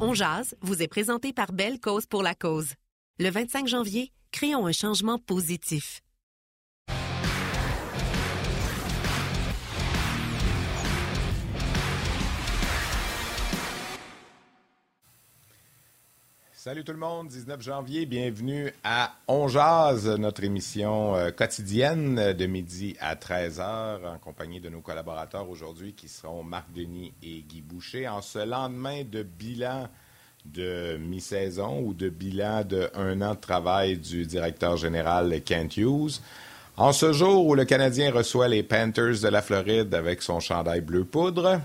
On Jazz vous est présenté par Belle Cause pour la cause. Le 25 janvier, créons un changement positif. Salut tout le monde, 19 janvier, bienvenue à On notre émission euh, quotidienne de midi à 13h en compagnie de nos collaborateurs aujourd'hui qui seront Marc Denis et Guy Boucher en ce lendemain de bilan de mi-saison ou de bilan de un an de travail du directeur général Kent Hughes. En ce jour où le Canadien reçoit les Panthers de la Floride avec son chandail bleu poudre,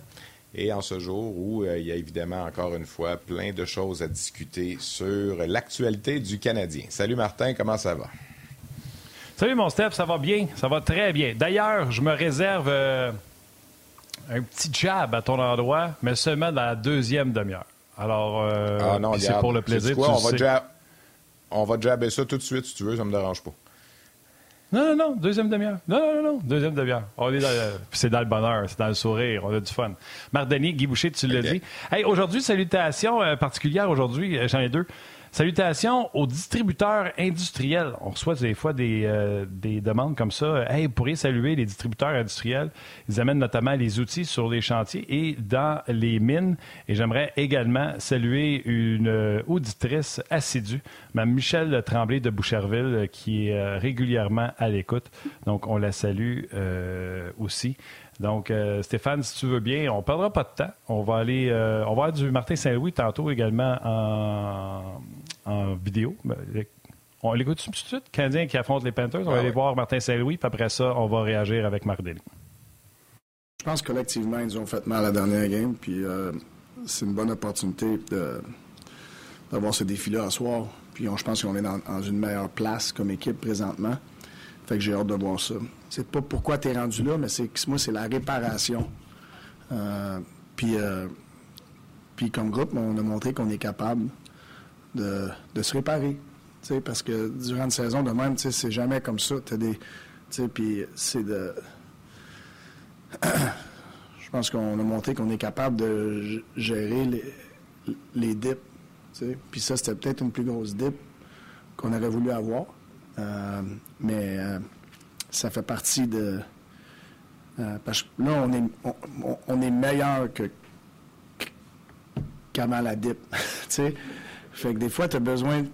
et en ce jour où euh, il y a évidemment encore une fois plein de choses à discuter sur l'actualité du Canadien. Salut Martin, comment ça va? Salut mon Steph, ça va bien, ça va très bien. D'ailleurs, je me réserve euh, un petit jab à ton endroit, mais seulement dans la deuxième demi-heure. Alors, euh, ah non, c'est pour le plaisir. Quoi, on, va jab... on va jabber ça tout de suite si tu veux, ça me dérange pas. Non, non, non, deuxième demi-heure. Non, non, non, non, deuxième demi-heure. On est dans c'est dans le bonheur, c'est dans le sourire, on a du fun. Marc Denis, Guy Boucher, tu l'as dit. Hey, aujourd'hui, salutations euh, particulières aujourd'hui, euh, j'en ai deux. Salutations aux distributeurs industriels. On reçoit des fois des, euh, des demandes comme ça. Hey, vous pourriez saluer les distributeurs industriels. Ils amènent notamment les outils sur les chantiers et dans les mines. Et j'aimerais également saluer une euh, auditrice assidue, Mme Michel Tremblay de Boucherville, qui est euh, régulièrement à l'écoute. Donc, on la salue aussi. Donc, euh, Stéphane, si tu veux bien, on ne perdra pas de temps. On va aller, euh, on va du Martin Saint-Louis tantôt également en, vidéo. Ben, on l'écoute tout de suite, Canadien qui affronte les Panthers. On va ah aller voir Martin Saint-Louis, puis après ça, on va réagir avec Marc Denis. Je pense collectivement, ils ont fait mal à la dernière game, puis euh, c'est une bonne opportunité d'avoir ce défi-là à soir. Puis je pense qu'on est dans, une meilleure place comme équipe présentement. Fait que j'ai hâte de voir ça. C'est pas pourquoi tu es rendu là, mais c'est moi, c'est la réparation. Euh, puis, euh, puis comme groupe, on a montré qu'on est capable de, se réparer. Parce que durant une saison de même, c'est jamais comme ça. des. Puis c'est de. Je pense qu'on a montré qu'on est capable de gérer les, dips. Puis ça, c'était peut-être une plus grosse dip qu'on aurait voulu avoir. Euh, mais euh, ça fait partie de. Euh, parce que là, on est, on, meilleur que qu'avant la dip. Fait que des fois, tu as besoin de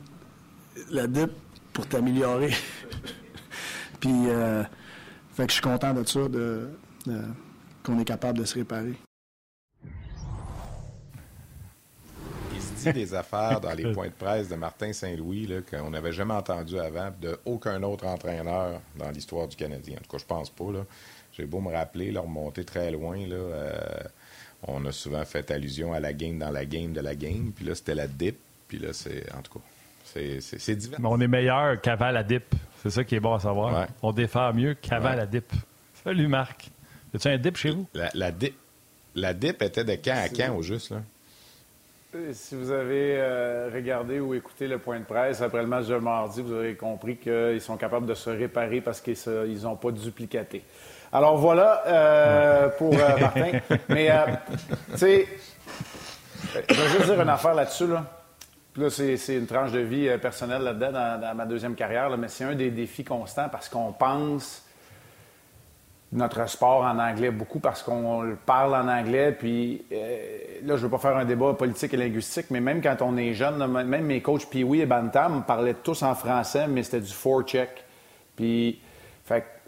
la dip pour t'améliorer. Puis, fait que je suis content de ça, de qu'on est capable de se réparer. dit des affaires dans les points de presse de Martin Saint-Louis qu'on n'avait jamais entendu avant de aucun autre entraîneur dans l'histoire du Canadien. En tout cas, je pense pas. J'ai beau me rappeler, leur remonter très loin. Là, euh, on a souvent fait allusion à la game dans la game de la game. Puis là, c'était la dip. Puis là, c'est. En tout cas, c'est divers. Mais on est meilleur qu'avant la dip. C'est ça qui est bon à savoir. On défend mieux qu'avant la dip. Salut, Marc. Y a-tu un dip chez vous? La, dip, la dip était de quand à quand, au juste, là? Euh, si vous avez euh, regardé ou écouté le point de presse après le match de mardi, vous aurez compris qu'ils sont capables de se réparer parce qu'ils n'ont pas duplicaté. Alors voilà euh, pour Martin. Mais, tu sais, je vais juste dire une affaire là-dessus. Là. Là, c'est une tranche de vie personnelle là-dedans dans, ma deuxième carrière, mais c'est un des défis constants parce qu'on pense notre sport en anglais beaucoup parce qu'on parle en anglais. Puis euh, là, je veux pas faire un débat politique et linguistique, mais même quand on est jeune, même mes coachs Pee-Wee et Bantam parlaient tous en français, mais c'était du forecheck. Puis,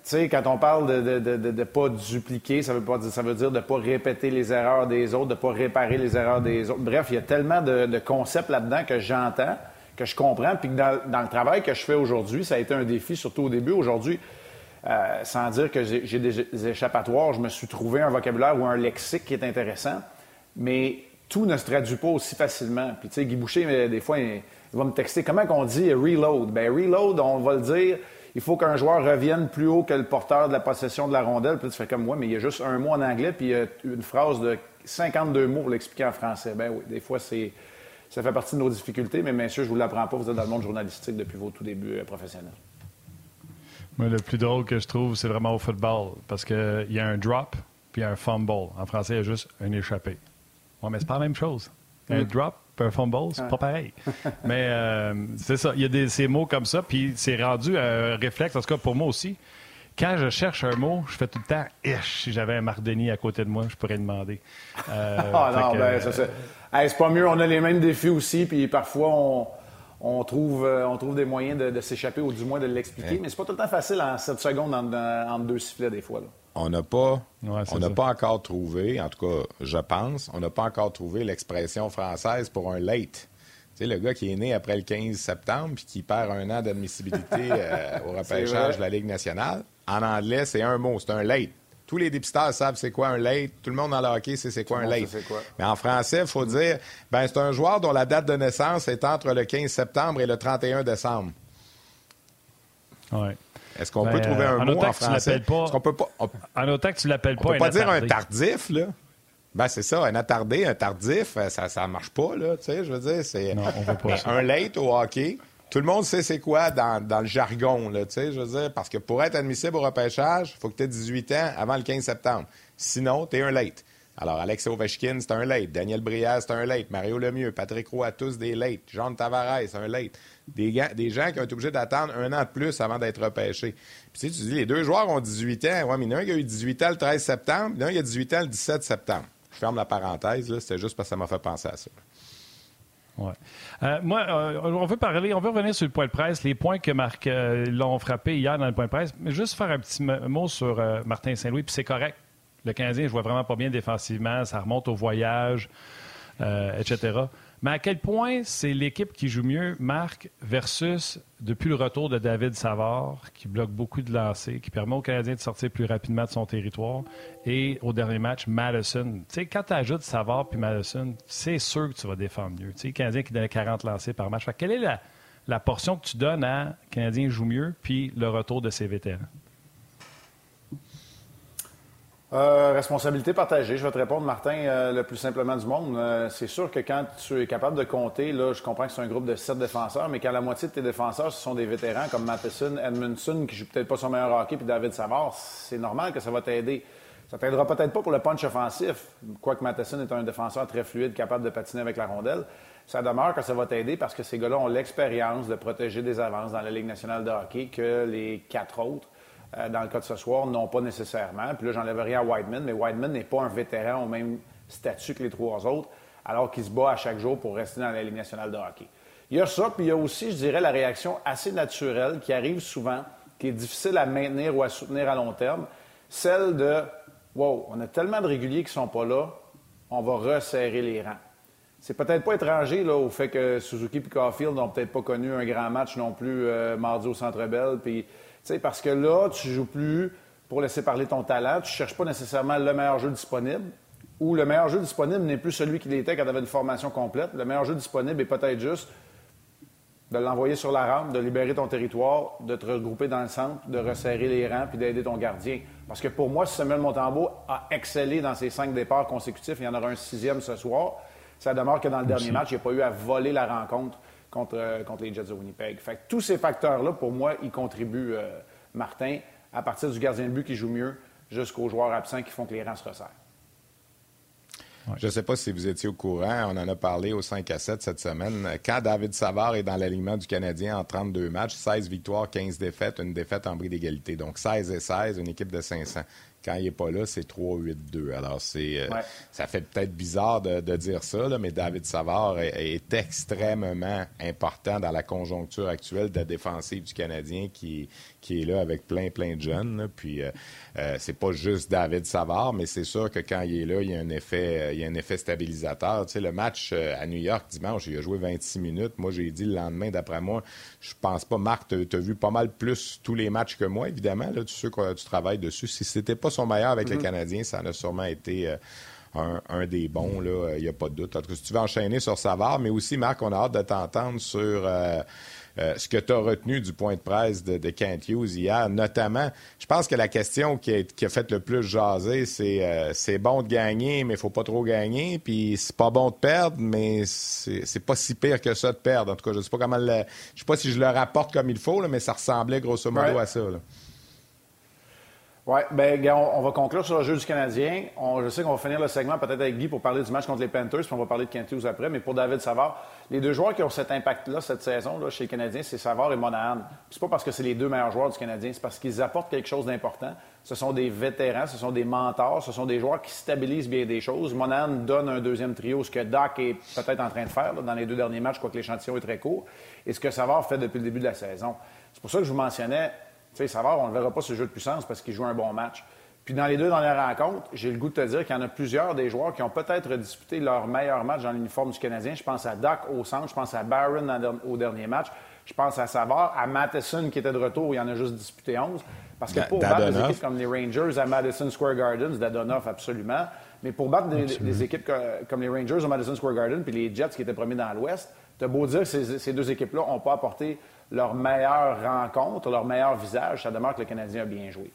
sais, quand on parle de ne de, de, pas dupliquer, ça veut, pas dire, ça veut dire de ne pas répéter les erreurs des autres, de ne pas réparer les erreurs des autres. Bref, il y a tellement de, concepts là-dedans que j'entends, que je comprends, puis que dans, dans, le travail que je fais aujourd'hui, ça a été un défi, surtout au début. Aujourd'hui, euh, sans dire que j'ai des échappatoires, je me suis trouvé un vocabulaire ou un lexique qui est intéressant, mais tout ne se traduit pas aussi facilement. Puis, tu sais, Guy Boucher, des fois, il, va me texter comment on dit reload. Ben reload, on va le dire, il faut qu'un joueur revienne plus haut que le porteur de la possession de la rondelle. Puis tu fais comme moi, mais il y a juste un mot en anglais, puis une phrase de 52 mots pour l'expliquer en français. Ben oui, des fois, c'est. Ça fait partie de nos difficultés, mais messieurs, je ne vous l'apprends pas, vous êtes dans le monde journalistique depuis vos tout débuts euh, professionnels le plus drôle que je trouve, c'est vraiment au football. Parce qu'il y a un drop, puis un fumble. En français, il y a juste un échappé. Oui, mais c'est pas la même chose. Un drop, un fumble, c'est pas pareil. Mais euh, c'est ça, il y a des, ces mots comme ça, puis c'est rendu un réflexe, en tout cas pour moi aussi. Quand je cherche un mot, je fais tout le temps Si j'avais un Marc Denis à côté de moi, je pourrais demander. Euh, ah non, ben, ça, c'est pas mieux. On a les mêmes défis aussi, puis parfois, on, on trouve, euh, on trouve des moyens de, s'échapper ou du moins de l'expliquer. Mais c'est pas tout le temps facile en 7 secondes entre, deux sifflets, des fois. On n'a pas, on n'a pas encore trouvé, en tout cas, je pense, on n'a pas encore trouvé l'expression française pour un late. Tu sais, le gars qui est né après le 15 septembre puis qui perd un an d'admissibilité euh, au repêchage de la Ligue nationale, en anglais, c'est un mot, c'est un late. Tous les dépisteurs savent c'est quoi un late. Tout le monde dans le hockey sait c'est quoi un late. Mais en français, il faut dire, ben c'est un joueur dont la date de naissance est entre le 15 septembre et le 31 décembre. Ouais. Est-ce qu'on peut trouver un euh, mot en français? Pas, Est-ce qu'on peut pas. En autant que tu l'appelles pas. On peut pas dire un tardif, là. Ben, c'est ça, un attardé, un tardif, ça, ça marche pas, là, tu sais, je veux dire, c'est... un late au hockey, tout le monde sait c'est quoi dans, le jargon, là, tu sais, je veux dire, parce que pour être admissible au repêchage, il faut que tu aies 18 ans avant le 15 septembre. Sinon, tu es un late. Alors, Alex Ovechkin, c'est un late. Daniel Brière, c'est un late. Mario Lemieux, Patrick Roy, tous des late. Jean Tavares, c'est un late. Des, gens qui ont été obligés d'attendre un an de plus avant d'être repêchés. Puis tu, sais, tu dis, les deux joueurs ont 18 ans. Ouais, mais il y a eu 18 ans le 13 septembre, l'un qui a 18 ans le 17 septembre. Je ferme la parenthèse. C'était juste parce que ça m'a fait penser à ça. Ouais. Euh, moi, euh, on veut parler, on veut revenir sur le point de presse, les points que Marc euh, l'ont frappé hier dans le point de presse, mais juste faire un petit mot sur Martin Saint-Louis, puis c'est correct. Le Canadien, vois vraiment pas bien défensivement, ça remonte au voyage, etc. Mais à quel point c'est l'équipe qui joue mieux, Marc, versus depuis le retour de David Savard, qui bloque beaucoup de lancers, qui permet aux Canadiens de sortir plus rapidement de son territoire, et au dernier match, Madison. Quand tu ajoutes Savard puis Madison, c'est sûr que tu vas défendre mieux. Tu sais, Canadien qui donne 40 lancers par match. quelle est la portion que tu donnes à Canadien joue mieux, puis le retour de ses vétérans? Euh, responsabilité partagée. Je vais te répondre, Martin, euh, le plus simplement du monde. Euh, c'est sûr que quand tu es capable de compter, là, je comprends que c'est un groupe de sept défenseurs, mais quand la moitié de tes défenseurs, ce sont des vétérans comme Matheson, Edmundson, qui joue peut-être pas son meilleur hockey, puis David Savard, c'est normal que ça va t'aider. Ça t'aidera peut-être pas pour le punch offensif, quoique Matheson est un défenseur très fluide, capable de patiner avec la rondelle. Ça demeure que ça va t'aider parce que ces gars-là ont l'expérience de protéger des avances dans la Ligue nationale de hockey que les quatre autres. Euh, dans le cas de ce soir, non pas nécessairement. Puis là, j'enlève à Whiteman, mais Whiteman n'est pas un vétéran au même statut que les trois autres, alors qu'il se bat à chaque jour pour rester dans la Ligue nationale de hockey. Il y a ça, puis il y a aussi, je dirais, la réaction assez naturelle qui arrive souvent, qui est difficile à maintenir ou à soutenir à long terme, celle de Wow, on a tellement de réguliers qui ne sont pas là, on va resserrer les rangs. C'est peut-être pas étranger là, au fait que Suzuki et Caulfield n'ont peut-être pas connu un grand match non plus euh, mardi au Centre Bell, puis parce que là, tu joues plus pour laisser parler ton talent. Tu ne cherches pas nécessairement le meilleur jeu disponible. Ou le meilleur jeu disponible n'est plus celui qu'il était quand tu avais une formation complète. Le meilleur jeu disponible est peut-être juste de l'envoyer sur la rampe, de libérer ton territoire, de te regrouper dans le centre, de resserrer les rangs puis d'aider ton gardien. Parce que pour moi, si Samuel Montembeau a excellé dans ses cinq départs consécutifs, il y en aura un sixième ce soir, ça demeure que dans le dernier match, il n'a pas eu à voler la rencontre contre, euh, contre les Jets de Winnipeg. Fait que tous ces facteurs-là, pour moi, ils contribuent, euh, Martin, à partir du gardien de but qui joue mieux jusqu'aux joueurs absents qui font que les rangs se resserrent. Je ne sais pas si vous étiez au courant, on en a parlé au 5 à 7 cette semaine. Quand David Savard est dans l'alignement du Canadien en 32 matchs, 16 victoires, 15 défaites, une défaite en bris d'égalité. Donc 16 et 16, une équipe de 500. Quand il n'est pas là, c'est 3-8-2. Alors, c'est, euh, ça fait peut-être bizarre de, dire ça, mais David Savard est, extrêmement important dans la conjoncture actuelle de la défensive du Canadien qui, qui est là avec plein, plein de jeunes. Puis, euh, euh, c'est pas juste David Savard, mais c'est sûr que quand il est là, il y a un effet, il y a un effet stabilisateur. Tu sais, le match à New York dimanche, il a joué 26 minutes. Moi, j'ai dit le lendemain, d'après moi, je pense pas, Marc, tu as vu pas mal plus tous les matchs que moi, évidemment. Là, tu sais que tu travailles dessus. Si c'était pas son meilleur avec les mhm. Canadiens, ça en a sûrement été euh, un, des bons, là, il n'y a pas de doute. En tout cas, si tu veux enchaîner sur Savard, mais aussi, Marc, on a hâte de t'entendre sur euh, euh, ce que tu as retenu du point de presse de, Kent Hughes hier, notamment, je pense que la question qui a, fait le plus jaser, c'est c'est bon de gagner, mais il faut pas trop gagner, puis c'est pas bon de perdre, mais c'est pas si pire que ça de perdre. En tout cas, je sais pas comment je sais pas si je le rapporte comme il faut, mais ça ressemblait grosso modo à ça. Oui, bien, on, va conclure sur le jeu du Canadien. je sais qu'on va finir le segment peut-être avec Guy pour parler du match contre les Panthers, puis on va parler de Kent après. Mais pour David Savard, les deux joueurs qui ont cet impact-là cette saison là, chez les Canadiens, c'est Savard et Monahan. C'est pas parce que c'est les deux meilleurs joueurs du Canadien, c'est parce qu'ils apportent quelque chose d'important. Ce sont des vétérans, ce sont des mentors, ce sont des joueurs qui stabilisent bien des choses. Monahan donne un deuxième trio, ce que Doc est peut-être en train de faire dans les deux derniers matchs, quoique l'échantillon est très court, et ce que Savard fait depuis le début de la saison. C'est pour ça que je vous mentionnais sais, Savard, on ne verra pas ce jeu de puissance parce qu'il joue un bon match. Puis dans les deux dernières rencontres, j'ai le goût de te dire qu'il y en a plusieurs des joueurs qui ont peut-être disputé leur meilleur match dans l'uniforme du Canadien. Je pense à Doc au centre, je pense à Barron au dernier match, je pense à Savard, à Matheson qui était de retour, il en a juste disputé 11. Parce que pour battre des équipes comme les Rangers à Madison Square Gardens, Dadonoff absolument, mais pour battre des, équipes comme les Rangers au Madison Square Garden puis les Jets qui étaient premiers dans l'Ouest, tu as beau dire que ces, deux équipes-là n'ont pas apporté leur meilleure rencontre, leur meilleur visage, ça demeure que le Canadien a bien joué.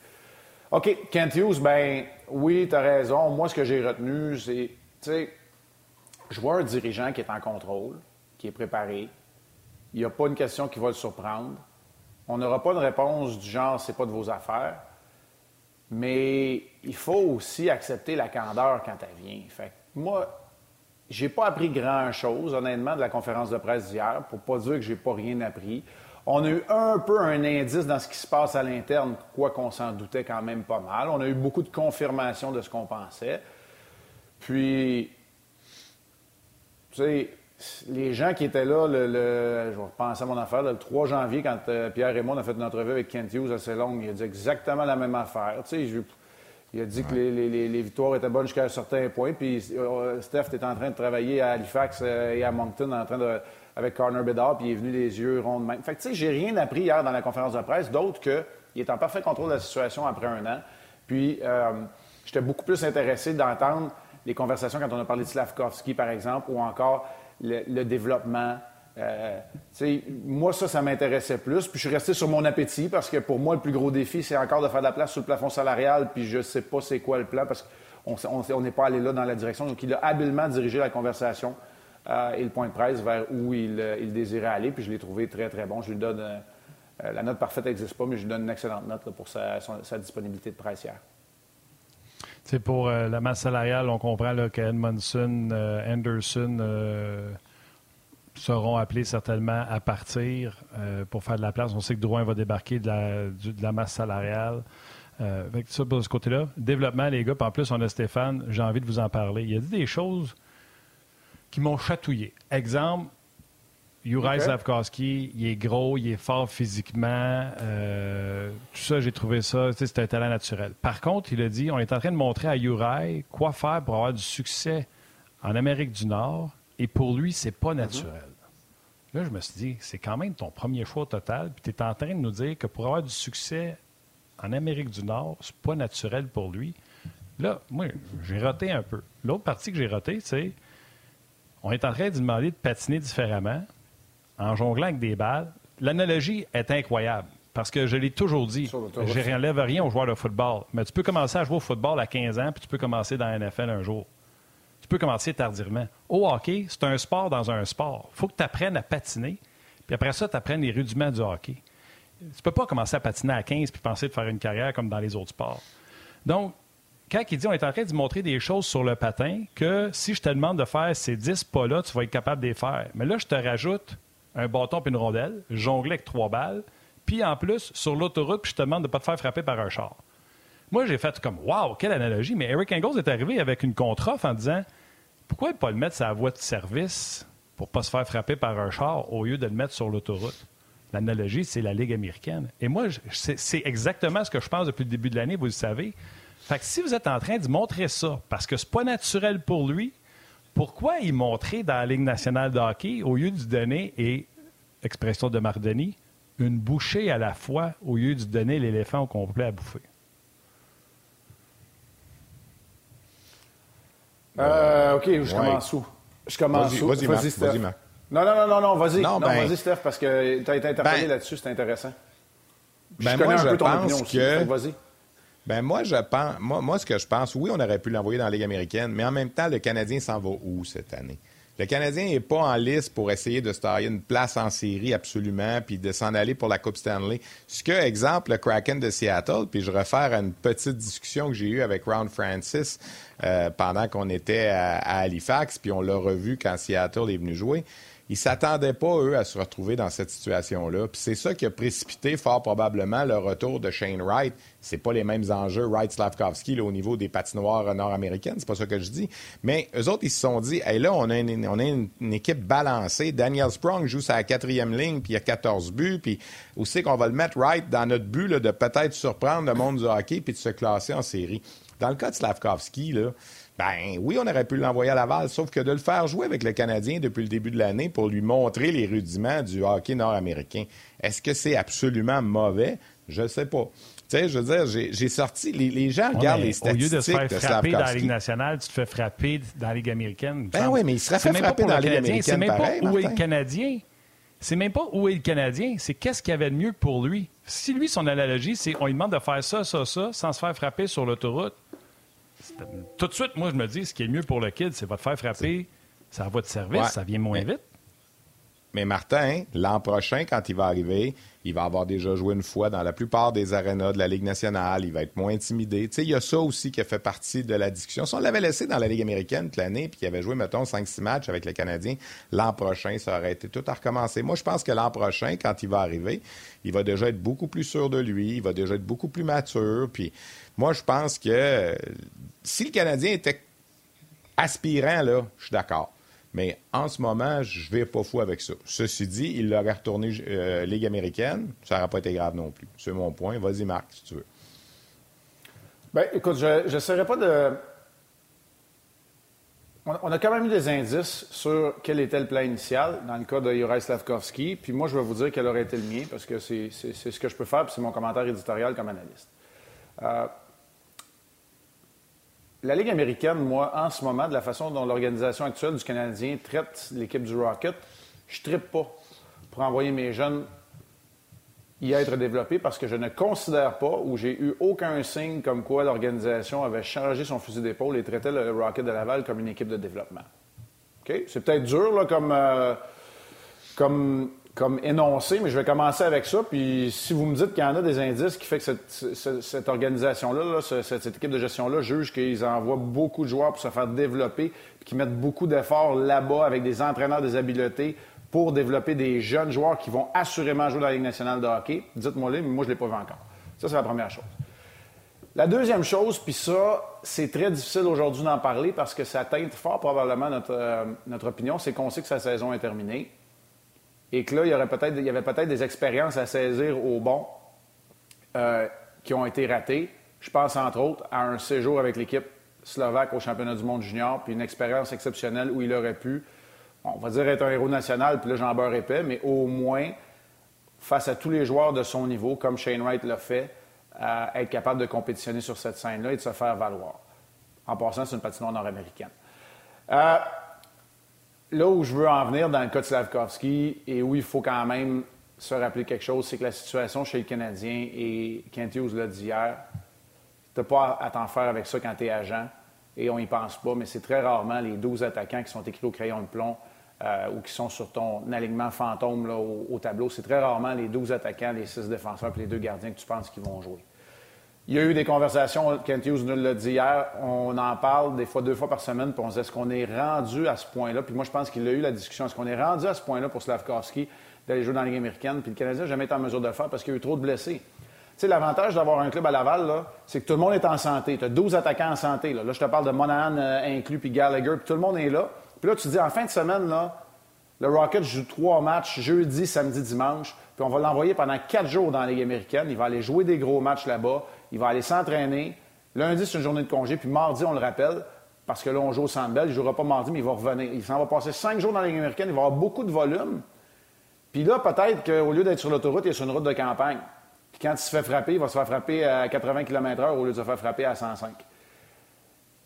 OK, Kent Hughes, ben oui, tu as raison. Moi, ce que j'ai retenu, c'est, tu sais, je vois un dirigeant qui est en contrôle, qui est préparé. Il n'y a pas une question qui va le surprendre. On n'aura pas de réponse du genre c'est pas de vos affaires. Mais il faut aussi accepter la candeur quand elle vient. Fait moi, j'ai pas appris grand-chose, honnêtement, de la conférence de presse d'hier, pour pas dire que j'ai pas rien appris. On a eu un peu un indice dans ce qui se passe à l'interne, quoi qu'on s'en doutait quand même pas mal. On a eu beaucoup de confirmation de ce qu'on pensait. Puis, tu sais, les gens qui étaient là, le, je vais repenser à mon affaire, le 3 janvier, quand euh, Pierre et moi on a fait une entrevue avec Kent Hughes assez longue, il a dit exactement la même affaire. Tu sais, il a dit que les, victoires étaient bonnes jusqu'à un certain point. Puis euh, Steph était en train de travailler à Halifax euh, et à Moncton en train de, avec Connor Bedard, puis il est venu les yeux ronds de même. Fait que, tu sais, j'ai rien appris hier dans la conférence de presse, d'autre qu'il est en parfait contrôle de la situation après un an. Puis, euh, j'étais beaucoup plus intéressé d'entendre les conversations quand on a parlé de Slavkovski, par exemple, ou encore le, développement. Euh, moi, ça, ça m'intéressait plus. Puis je suis resté sur mon appétit parce que pour moi, le plus gros défi, c'est encore de faire de la place sur le plafond salarial. Puis je ne sais pas c'est quoi le plan parce qu'on n'est pas allé là dans la direction. Donc, il a habilement dirigé la conversation euh, et le point de presse vers où euh, il, désirait aller. Puis je l'ai trouvé très, très bon. Je lui donne. Euh, la note parfaite n'existe pas, mais je lui donne une excellente note pour sa, disponibilité de presse hier. C'est pour la masse salariale, on comprend qu'Edmondson, Anderson seront appelés certainement à partir pour faire de la place. On sait que Drouin va débarquer de la, masse salariale. avec ça, de ce côté-là. Développement, les gars. en plus, on a Stéphane. J'ai envie de vous en parler. Il a dit des choses qui m'ont chatouillé. Exemple, Juraj okay. il est gros, il est fort physiquement. Euh, tout ça, j'ai trouvé ça, c'est un talent naturel. Par contre, il a dit, on est en train de montrer à Juraj quoi faire pour avoir du succès en Amérique du Nord, et pour lui, c'est pas naturel. Là, je me suis dit, c'est quand même ton premier choix total, puis tu es en train de nous dire que pour avoir du succès en Amérique du Nord, c'est pas naturel pour lui. Là, moi, j'ai roté un peu. L'autre partie que j'ai roté, c'est on est en train de demander de patiner différemment en jonglant avec des balles. L'analogie est incroyable parce que je l'ai toujours dit. Je n'enlève rien aux joueurs de football. Mais tu peux commencer à jouer au football à 15 ans puis tu peux commencer dans la NFL un jour. Tu peux commencer tardivement. Au hockey, c'est un sport dans un sport. Il faut que tu apprennes à patiner. Puis après ça, tu apprennes les rudiments du hockey. Tu ne peux pas commencer à patiner à 15 puis penser de faire une carrière comme dans les autres sports. Donc, quand il dit on est en train de montrer des choses sur le patin que si je te demande de faire ces 10 pas-là, tu vas être capable de les faire. Mais là, je te rajoute un bâton puis une rondelle, jongler avec trois balles, puis en plus, sur l'autoroute, je te demande de ne pas te faire frapper par un char. Moi, j'ai fait comme Waouh, quelle analogie! Mais Eric Engels est arrivé avec une contre-offre en disant Pourquoi ne pas le mettre sur la voie de service pour ne pas se faire frapper par un char au lieu de le mettre sur l'autoroute? L'analogie, c'est la Ligue américaine. Et moi, c'est exactement ce que je pense depuis le début de l'année, vous le savez. Fait que si vous êtes en train de montrer ça, parce que c'est pas naturel pour lui, pourquoi il montrer dans la Ligue nationale de hockey au lieu de donner, et expression de Mardoni, une bouchée à la fois au lieu de donner l'éléphant au complet à bouffer? Euh, OK, je commence où? Je commence où? Vas-y, vas Steph. non, non, non, non, non vas-y. Non, ben- vas-y, Steph, parce que tu as été interpellé ben- là-dessus, c'est intéressant. Ben je connais un peu ton opinion aussi. Vas-y. Ben moi, je pense, moi, moi, ce que je pense, oui, on aurait pu l'envoyer dans la Ligue américaine, mais en même temps, le Canadien s'en va où cette année? Le Canadien n'est pas en liste pour essayer de se tailler une place en série absolument, puis de s'en aller pour la Coupe Stanley. Ce que, exemple, le Kraken de Seattle, puis je réfère à une petite discussion que j'ai eue avec Ron Francis euh, pendant qu'on était à, à Halifax, puis on l'a revu quand Seattle est venu jouer. Ils s'attendaient pas, eux, à se retrouver dans cette situation-là. Puis c'est ça qui a précipité fort probablement le retour de Shane Wright. C'est pas les mêmes enjeux Wright-Slavkovski au niveau des patinoires nord-américaines, c'est pas ça que je dis. Mais eux autres, ils se sont dit, hey, là, on a une, équipe balancée. Daniel Sprong joue sa quatrième ligne, puis il a 14 buts. Puis aussi qu'on va le mettre Wright dans notre but de peut-être surprendre le monde du hockey puis de se classer en série? Dans le cas de Slavkovski, là, ben oui, on aurait pu l'envoyer à Laval, sauf que de le faire jouer avec le Canadien depuis le début de l'année pour lui montrer les rudiments du hockey nord-américain, est-ce que c'est absolument mauvais? Je ne sais pas. Tu sais, je veux dire, j'ai sorti. Les, gens regardent les statistiques. Au lieu de se faire frapper dans la Ligue nationale, tu te fais frapper dans la Ligue américaine. Ben oui, mais il serait fait frapper dans la Ligue américaine. C'est même pas où est le Canadien. C'est même pas où est le Canadien, c'est qu'est-ce qu'il y avait de mieux pour lui. Si lui, son analogie, c'est on lui demande de faire ça, ça, ça, sans se faire frapper sur l'autoroute, tout de suite, moi, je me dis, ce qui est mieux pour le kid, c'est va te faire frapper, ça va de service, ça vient moins vite. Mais Martin, l'an prochain, quand il va arriver, il va avoir déjà joué une fois dans la plupart des arénas de la Ligue nationale. Il va être moins intimidé. Tu sais, il y a ça aussi qui a fait partie de la discussion. Si on l'avait laissé dans la Ligue américaine toute l'année, puis qu'il avait joué, mettons, 5-6 matchs avec les Canadiens, l'an prochain, ça aurait été tout à recommencer. Moi, je pense que l'an prochain, quand il va arriver, il va déjà être beaucoup plus sûr de lui, il va déjà être beaucoup plus mature. Puis moi, je pense que si le Canadien était aspirant, là, je suis d'accord. Mais en ce moment, je ne vais pas fou avec ça. Ceci dit, il l'aurait retourné euh, Ligue américaine, ça n'aurait pas été grave non plus. C'est mon point. Vas-y, Marc, si tu veux. Bien, écoute, je ne serais pas de. On a quand même eu des indices sur quel était le plan initial dans le cas de Juraj Slavkovski. Puis moi, je vais vous dire quel aurait été le mien parce que c'est ce que je peux faire, puis c'est mon commentaire éditorial comme analyste. Euh, la Ligue américaine, moi, en ce moment, de la façon dont l'organisation actuelle du Canadien traite l'équipe du Rocket, je ne trippe pas pour envoyer mes jeunes y être développés parce que je ne considère pas ou j'ai eu aucun signe comme quoi l'organisation avait changé son fusil d'épaule et traitait le Rocket de Laval comme une équipe de développement. C'est peut-être dur là, comme, euh, comme comme énoncé, mais je vais commencer avec ça. Puis si vous me dites qu'il y en a des indices qui fait que cette, organisation-là, cette, équipe de gestion-là, juge qu'ils envoient beaucoup de joueurs pour se faire développer, puis qu'ils mettent beaucoup d'efforts là-bas avec des entraîneurs des habiletés pour développer des jeunes joueurs qui vont assurément jouer dans la Ligue nationale de hockey, dites-moi-le, mais moi, je ne l'ai pas vu encore. Ça, c'est la première chose. La deuxième chose, puis ça, c'est très difficile aujourd'hui d'en parler parce que ça teinte fort probablement notre, euh, notre opinion, c'est qu'on sait que sa saison est terminée et que là, il y, aurait peut-être, il y avait peut-être des expériences à saisir au bon euh, qui ont été ratées. Je pense entre autres à un séjour avec l'équipe slovaque au championnat du monde junior, puis une expérience exceptionnelle où il aurait pu, on va dire être un héros national, puis là j'en beurre épais, mais au moins, face à tous les joueurs de son niveau, comme Shane Wright l'a fait, être capable de compétitionner sur cette scène-là et de se faire valoir. En passant, c'est une patinoire nord-américaine. Euh, là où je veux en venir dans le cas de Slavkovski et où il faut quand même se rappeler quelque chose, c'est que la situation chez le Canadien, et Kent Hughes l'a dit hier, tu n'as pas à t'en faire avec ça quand tu es agent et on n'y pense pas, mais c'est très rarement les 12 attaquants qui sont écrits au crayon de plomb euh, ou qui sont sur ton alignement fantôme là, au, au, tableau. C'est très rarement les 12 attaquants, les 6 défenseurs et les deux gardiens que tu penses qu'ils vont jouer. Il y a eu des conversations, Kent Hughes nous l'a dit hier, on en parle des fois deux fois par semaine, puis on se dit est-ce qu'on est rendu à ce point-là? Puis moi, je pense qu'il a eu la discussion, est-ce qu'on est rendu à ce point-là pour Slavkovski d'aller jouer dans la Ligue américaine? Puis le Canadien n'a jamais été en mesure de le faire parce qu'il y a eu trop de blessés. Tu sais, l'avantage d'avoir un club à Laval, c'est que tout le monde est en santé. Tu as 12 attaquants en santé. Là, je te parle de Monahan euh, inclus, puis Gallagher, puis tout le monde est là. Puis là, tu te dis, en fin de semaine, là, le Rocket joue trois matchs, jeudi, samedi, dimanche, puis on va l'envoyer pendant quatre jours dans la Ligue américaine. Il va aller jouer des gros matchs là-bas. Il va aller s'entraîner. Lundi, c'est une journée de congé. Puis mardi, on le rappelle, parce que là, on joue au Centre Il ne jouera pas mardi, mais il va revenir. Il s'en va passer cinq jours dans la Ligue américaine. Il va avoir beaucoup de volume. Puis là, peut-être qu'au lieu d'être sur l'autoroute, il est sur une route de campagne. Puis quand il se fait frapper, il va se faire frapper à 80 km/h au lieu de se faire frapper à 105.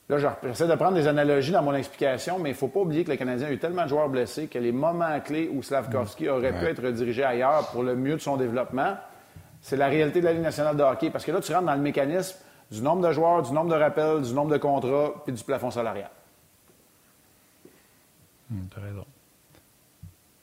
Là, j'essaie de prendre des analogies dans mon explication, mais il ne faut pas oublier que le Canadien a eu tellement de joueurs blessés que les moments clés où Slavkovski aurait pu être dirigé ailleurs pour le mieux de son développement, c'est la réalité de la Ligue nationale de hockey. Parce que là, tu rentres dans le mécanisme du nombre de joueurs, du nombre de rappels, du nombre de contrats, puis du plafond salarial. Hmm, raison.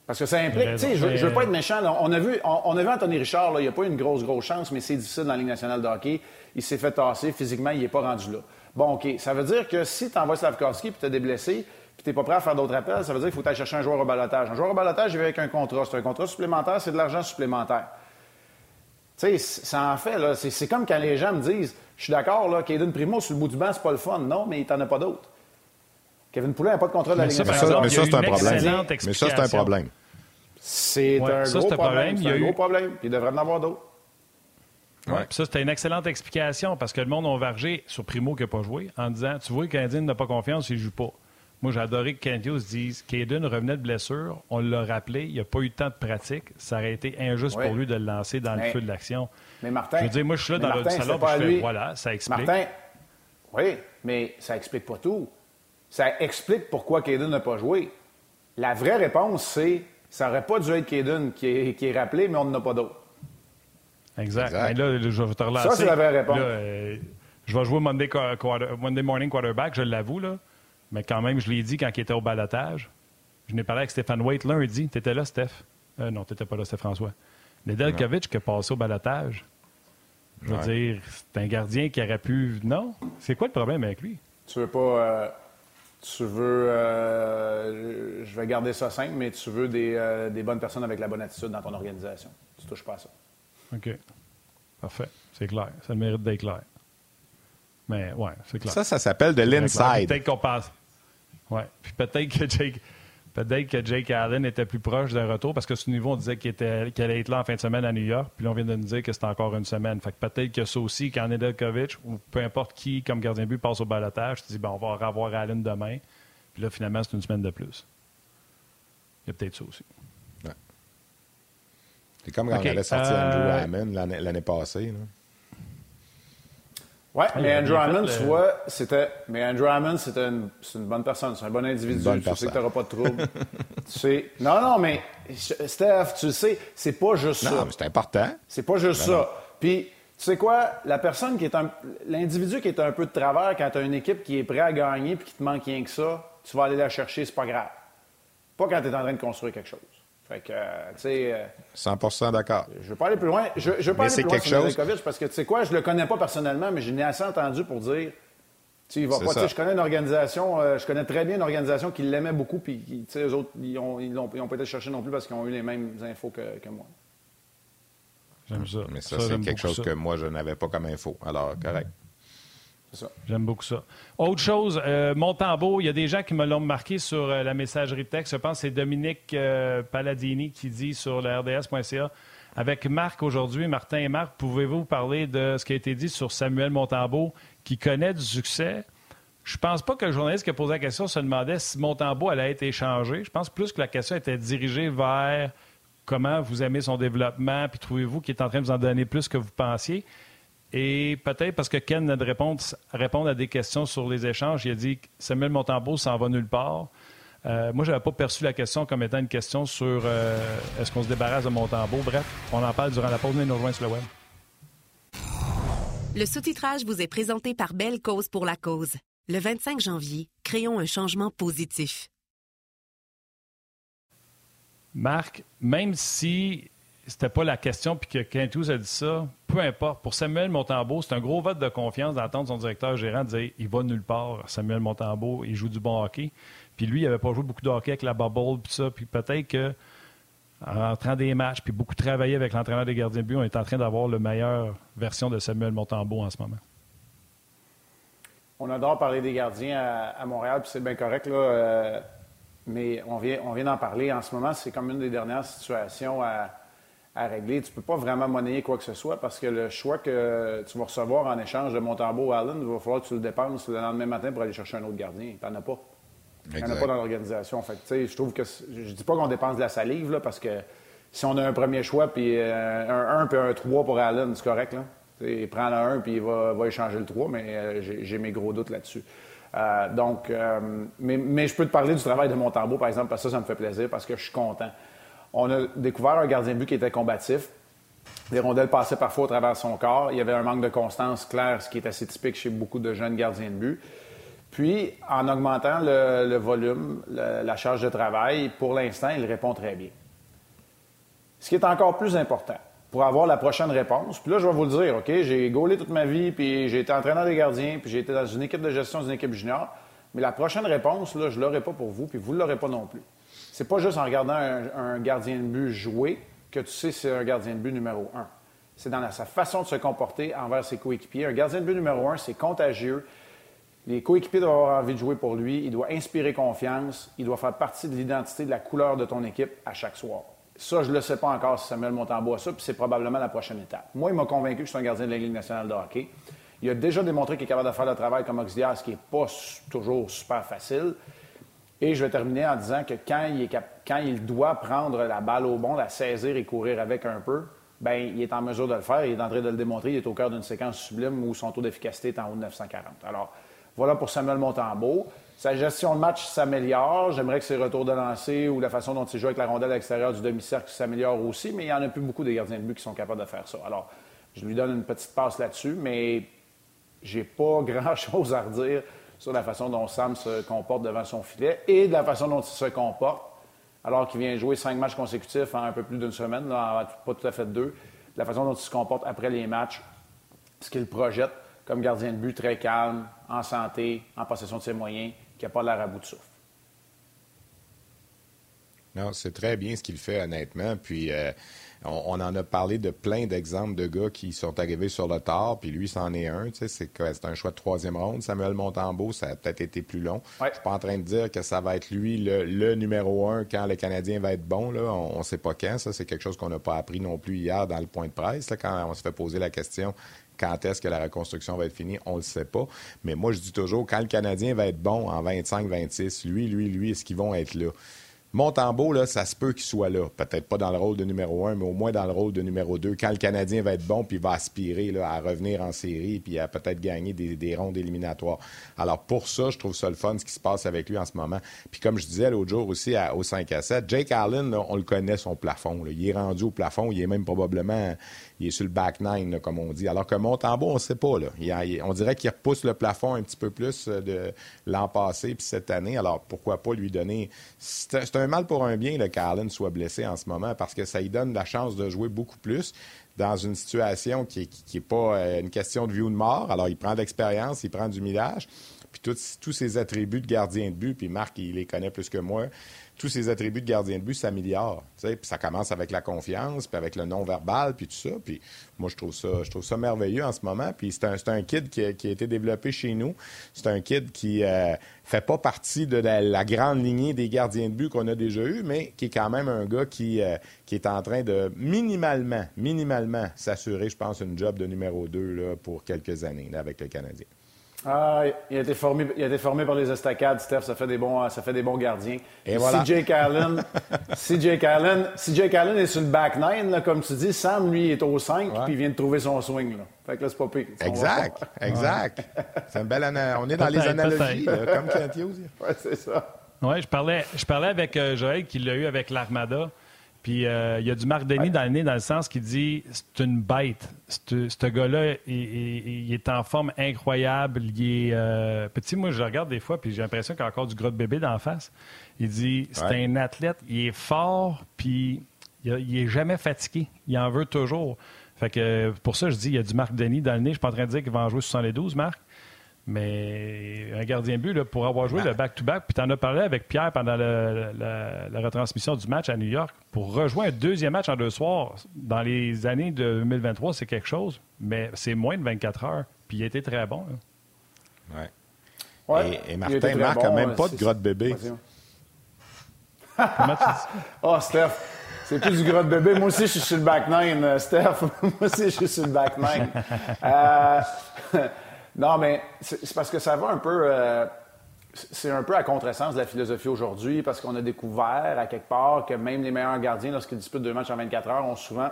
Parce que ça implique, tu sais, je, ne veux pas être méchant. On, a vu, on, a vu Anthony Richard, là, il n'a pas eu une grosse, grosse chance, mais c'est difficile dans la Ligue nationale de hockey. Il s'est fait tasser, physiquement, il n'est pas rendu là. Bon, OK, ça veut dire que si tu envoies Slavkovski puis tu as des blessés, puis tu n'es pas prêt à faire d'autres appels, ça veut dire qu'il faut aller chercher un joueur au balotage. Un joueur au balotage, il vient avec un contrat. C'est un contrat supplémentaire, c'est de l'argent supplémentaire. Tu sais, ça en fait, là. C'est comme quand les gens me disent Je suis d'accord, là, Caden Primo sur le bout du banc, c'est pas le fun. Non, mais il t'en a pas d'autres. Kevin Poulin n'a pas de contrat de la Ligue nationale. Mais ça, c'est un problème. Mais ça, c'est un problème. C'est un, gros problème. C'est un gros problème. Puis il devrait en avoir d'autres. Ouais. ça, c'était une excellente explication parce que le monde a vargé sur Primo qui n'a pas joué en disant Tu vois, le Canadien n'a pas confiance, il ne joue pas. Moi, j'ai adoré que Candios dise Caden revenait de blessure, on l'a rappelé, il n'a pas eu de temps de pratique. Ça aurait été injuste pour lui de le lancer dans le feu de l'action. Mais Martin. Je veux dire, moi, je suis là dans le salon, je fais, voilà, ça explique. Martin, oui, mais ça explique pas tout. Ça explique pourquoi Caden n'a pas joué. La vraie réponse, c'est ça n'aurait pas dû être Caden qui est, qui est rappelé, mais on n'en a pas d'autre. Exact. Mais là, je vais te relancer. Ça, c'est la vraie réponse. Euh, je vais jouer Monday, Monday Morning Quarterback, je l'avoue, là. Mais quand même, je l'ai dit quand il était au balotage. Je n'ai parlé avec Stéphane Waite lundi. Tu étais là, Steph? Euh, non, tu n'étais pas là, Steph François. Nedeljkovic qui est passé au balotage. Je veux dire, c'est un gardien qui aurait pu. Non? C'est quoi le problème avec lui? Tu veux pas. Euh, tu veux. Euh, je vais garder ça simple, mais tu veux des, des, bonnes personnes avec la bonne attitude dans ton organisation. Tu touches pas à ça. OK. Parfait. C'est clair. Ça le mérite d'être clair. Mais ouais, c'est clair. Ça, ça s'appelle de l'inside. Peut-être qu'on passe. Ouais. Puis peut-être que Jake. Peut-être que Jake Allen était plus proche d'un retour parce que ce niveau, on disait qu'il, allait être là en fin de semaine à New York. Puis là, on vient de nous dire que c'était encore une semaine. Fait que peut-être que ça aussi, quand Nedeljkovic ou peu importe qui, comme gardien de but, passe au balotage, tu dis, ben, on va revoir Allen demain. Puis là, finalement, c'est une semaine de plus. Il y a peut-être ça aussi. C'est comme quand on allait sortir Andrew euh, Hammond l'année, passée. Oui, mais Andrew Hammond, tu vois, c'était. Mais Andrew Hammond, c'est une bonne personne, c'est un bon individu. tu sais que tu n'auras pas de trouble. tu sais. Non, non, mais Steph, tu sais, c'est pas juste ça. Non, mais c'est important. C'est pas juste ben ça. Puis, tu sais quoi, la personne qui est un. L'individu qui est un peu de travers quand tu as une équipe qui est prête à gagner puis qui te manque rien que ça, tu vas aller la chercher, c'est pas grave. Pas quand tu es en train de construire quelque chose. Fait que, euh, tu sais. 100 euh, d'accord. Je veux pas aller plus loin. Je, je veux pas aller plus loin sur chose... parce que, tu sais quoi, je le connais pas personnellement, mais je n'ai assez entendu pour dire. Tu va pas. Je connais une organisation, euh, je connais très bien une organisation qui l'aimait beaucoup, puis tu sais, eux autres, ils ont, ils ont, pas été chercher non plus parce qu'ils ont eu les mêmes infos que, que moi. J'aime ça. Mais ça, c'est quelque chose que moi, je n'avais pas comme info. Alors, correct. J'aime beaucoup ça. Autre chose, euh, Montembeau, il y a des gens qui me l'ont marqué sur euh, la messagerie texte. Je pense que c'est Dominique euh, Palladini qui dit sur le RDS.ca. Avec Marc aujourd'hui, Martin et Marc, pouvez-vous parler de ce qui a été dit sur Samuel Montembeau qui connaît du succès? Je pense pas que le journaliste qui a posé la question se demandait si Montembeau allait être échangé. Je pense plus que la question était dirigée vers comment vous aimez son développement, puis trouvez-vous qu'il est en train de vous en donner plus que vous pensiez. Et peut-être parce que Ken n'a de répondre à des questions sur les échanges, il a dit que Samuel Montembeau s'en va nulle part. Euh, moi, je n'avais pas perçu la question comme étant une question sur euh, est-ce qu'on se débarrasse de Montembeau? Bref, on en parle durant la pause. Venez nous rejoindre sur le web. Le sous-titrage vous est présenté par Belle Cause pour la Cause. Le 25 janvier, créons un changement positif. Marc, même si c'était pas la question, puis que Quintus a dit ça, peu importe. Pour Samuel Montembeau, c'est un gros vote de confiance d'entendre son directeur gérant dire il va nulle part, Samuel Montembeau, il joue du bon hockey. Puis lui, il n'avait pas joué beaucoup de hockey avec la bubble, puis ça. Puis peut-être que en rentrant des matchs, puis beaucoup travaillé avec l'entraîneur des gardiens de but, on est en train d'avoir la meilleure version de Samuel Montembeau en ce moment. On adore parler des gardiens à, Montréal, puis c'est bien correct, là. Euh, mais on vient, on vient d'en parler. En ce moment, c'est comme une des dernières situations à à régler. Tu ne peux pas vraiment monnayer quoi que ce soit parce que le choix que tu vas recevoir en échange de Montembeau Allen, il va falloir que tu le dépenses le lendemain matin pour aller chercher un autre gardien. Tu n'en as pas. Il n'y en a pas dans l'organisation. Fait je trouve que je dis pas qu'on dépense de la salive là, parce que si on a un premier choix puis euh, un 1 puis un 3 pour Allen, c'est correct. Là. il prend le 1 puis il va, va, échanger le 3, mais euh, j'ai mes gros doutes là-dessus. Euh, donc, mais, mais, je peux te parler du travail de Montembeau, par exemple, parce que ça, ça me fait plaisir, parce que je suis content. On a découvert un gardien de but qui était combatif. Les rondelles passaient parfois au travers de son corps. Il y avait un manque de constance clair, ce qui est assez typique chez beaucoup de jeunes gardiens de but. Puis, en augmentant le, volume, la charge de travail, pour l'instant, il répond très bien. Ce qui est encore plus important, pour avoir la prochaine réponse, puis là, je vais vous le dire, OK, j'ai gaulé toute ma vie, puis j'ai été entraîneur des gardiens, puis j'ai été dans une équipe de gestion d'une équipe junior, mais la prochaine réponse, là, je ne l'aurai pas pour vous, puis vous ne l'aurez pas non plus. C'est pas juste en regardant un, gardien de but jouer que tu sais c'est un gardien de but numéro un. C'est dans sa façon de se comporter envers ses coéquipiers. Un gardien de but numéro un, c'est contagieux. Les coéquipiers doivent avoir envie de jouer pour lui. Il doit inspirer confiance. Il doit faire partie de l'identité, de la couleur de ton équipe à chaque soir. Ça, je ne le sais pas encore si Samuel Montembeau a ça, puis c'est probablement la prochaine étape. Moi, il m'a convaincu que c'est un gardien de la Ligue nationale de hockey. Il a déjà démontré qu'il est capable de faire le travail comme auxiliaire, ce qui n'est pas toujours super facile. Et je vais terminer en disant que quand il, doit prendre la balle au bon, la saisir et courir avec un peu, bien, il est en mesure de le faire. Il est en train de le démontrer. Il est au cœur d'une séquence sublime où son taux d'efficacité est en haut de 940. Alors, voilà pour Samuel Montembeau. Sa gestion de match s'améliore. J'aimerais que ses retours de lancer ou la façon dont il joue avec la rondelle à l'extérieur du demi-cercle s'améliore aussi, mais il n'y en a plus beaucoup des gardiens de but qui sont capables de faire ça. Alors, je lui donne une petite passe là-dessus, mais j'ai pas grand-chose à redire sur la façon dont Sam se comporte devant son filet et de la façon dont il se comporte alors qu'il vient jouer cinq matchs consécutifs en un peu plus d'une semaine, pas tout à fait deux. La façon dont il se comporte après les matchs, ce qu'il projette comme gardien de but très calme, en santé, en possession de ses moyens, qui n'a pas l'air à bout de souffle. Non, c'est très bien ce qu'il fait, honnêtement. Puis, euh, on, en a parlé de plein d'exemples de gars qui sont arrivés sur le tard, puis lui, c'en est un. C'est un choix de troisième ronde. Samuel Montembeau, ça a peut-être été plus long. Je ne suis pas en train de dire que ça va être lui le, numéro un quand le Canadien va être bon. Là. On ne sait pas quand. Ça, c'est quelque chose qu'on n'a pas appris non plus hier dans le point de presse, quand on se fait poser la question quand est-ce que la reconstruction va être finie, on ne le sait pas. Mais moi, je dis toujours, quand le Canadien va être bon en 25-26, lui, lui, lui, est-ce qu'ils vont être là? Montembeau, là, ça se peut qu'il soit là. Peut-être pas dans le rôle de numéro un, mais au moins dans le rôle de numéro deux. Quand le Canadien va être bon, puis va aspirer là, à revenir en série, puis à peut-être gagner des, rondes éliminatoires. Alors pour ça, je trouve ça le fun, ce qui se passe avec lui en ce moment. Puis comme je disais l'autre jour aussi au 5 à 7, Jake Allen, on le connaît son plafond. Il est rendu au plafond, il est même probablement il est sur le back nine, comme on dit. Alors que Montembeau, on ne sait pas. Là. on dirait qu'il repousse le plafond un petit peu plus euh, de l'an passé puis cette année. Alors pourquoi pas lui donner. Un mal pour un bien que Allen soit blessé en ce moment parce que ça lui donne la chance de jouer beaucoup plus dans une situation qui n'est pas euh, une question de vie ou de mort. Alors il prend de l'expérience, il prend du millage. Puis tous ses attributs de gardien de but, puis Marc, il les connaît plus que moi tous ces attributs de gardien de but s'améliorent. Puis ça commence avec la confiance, puis avec le non-verbal, puis tout ça. Puis moi, je trouve ça, je trouve ça merveilleux en ce moment. Puis c'est un, un, kid qui a, été développé chez nous. C'est un kid qui euh, fait pas partie de la, grande lignée des gardiens de but qu'on a déjà eu, mais qui est quand même un gars qui, euh, qui est en train de minimalement, minimalement s'assurer, je pense, une job de numéro 2 là, pour quelques années avec le Canadien. Ah, il a, été formé, il a été formé par les estacades, Steph. Ça fait des bons, ça fait des bons gardiens. Et voilà. Si Jake Allen, si Jake Allen, si Jake Allen est sur le back nine, là, comme tu dis, Sam, lui, est au 5 puis il vient de trouver son swing. Là. Fait que là, c'est pas pire. Exact, exact. C'est une belle On est dans les analogies, comme Kent Hughes. Oui, c'est ça. Oui, je parlais, je parlais avec euh, Joël qui l'a eu avec l'Armada. Puis euh, il y a du Marc Denis dans le nez, dans le sens qu'il dit c'est une bête. Ce gars-là, il, est en forme incroyable. Il est euh, petit. Moi, je le regarde des fois, puis j'ai l'impression qu'il a encore du gros de bébé dans la face. Il dit c'est un athlète, il est fort, puis il, est jamais fatigué. Il en veut toujours. Fait que pour ça, je dis il y a du Marc Denis dans le nez. Je suis pas en train de dire qu'il va en jouer 72, Marc. Mais un gardien but, là, pour avoir joué le back-to-back, puis tu en as parlé avec Pierre pendant la, retransmission du match à New York, pour rejoindre un deuxième match en deux soirs dans les années de 2023, c'est quelque chose, mais c'est moins de 24 heures, puis il était très bon. Oui. Ouais, et, Martin Marc n'a même pas de grotte bébé. Comment tu dis? Oh, Steph, c'est plus du grotte bébé. Moi aussi, je suis sur le back nine, Steph. Moi aussi, je suis sur le back nine. Euh... Non, mais c'est parce que ça va un peu. Euh, c'est un peu à contresens de la philosophie aujourd'hui, parce qu'on a découvert à quelque part que même les meilleurs gardiens, lorsqu'ils disputent deux matchs en 24 heures, ont souvent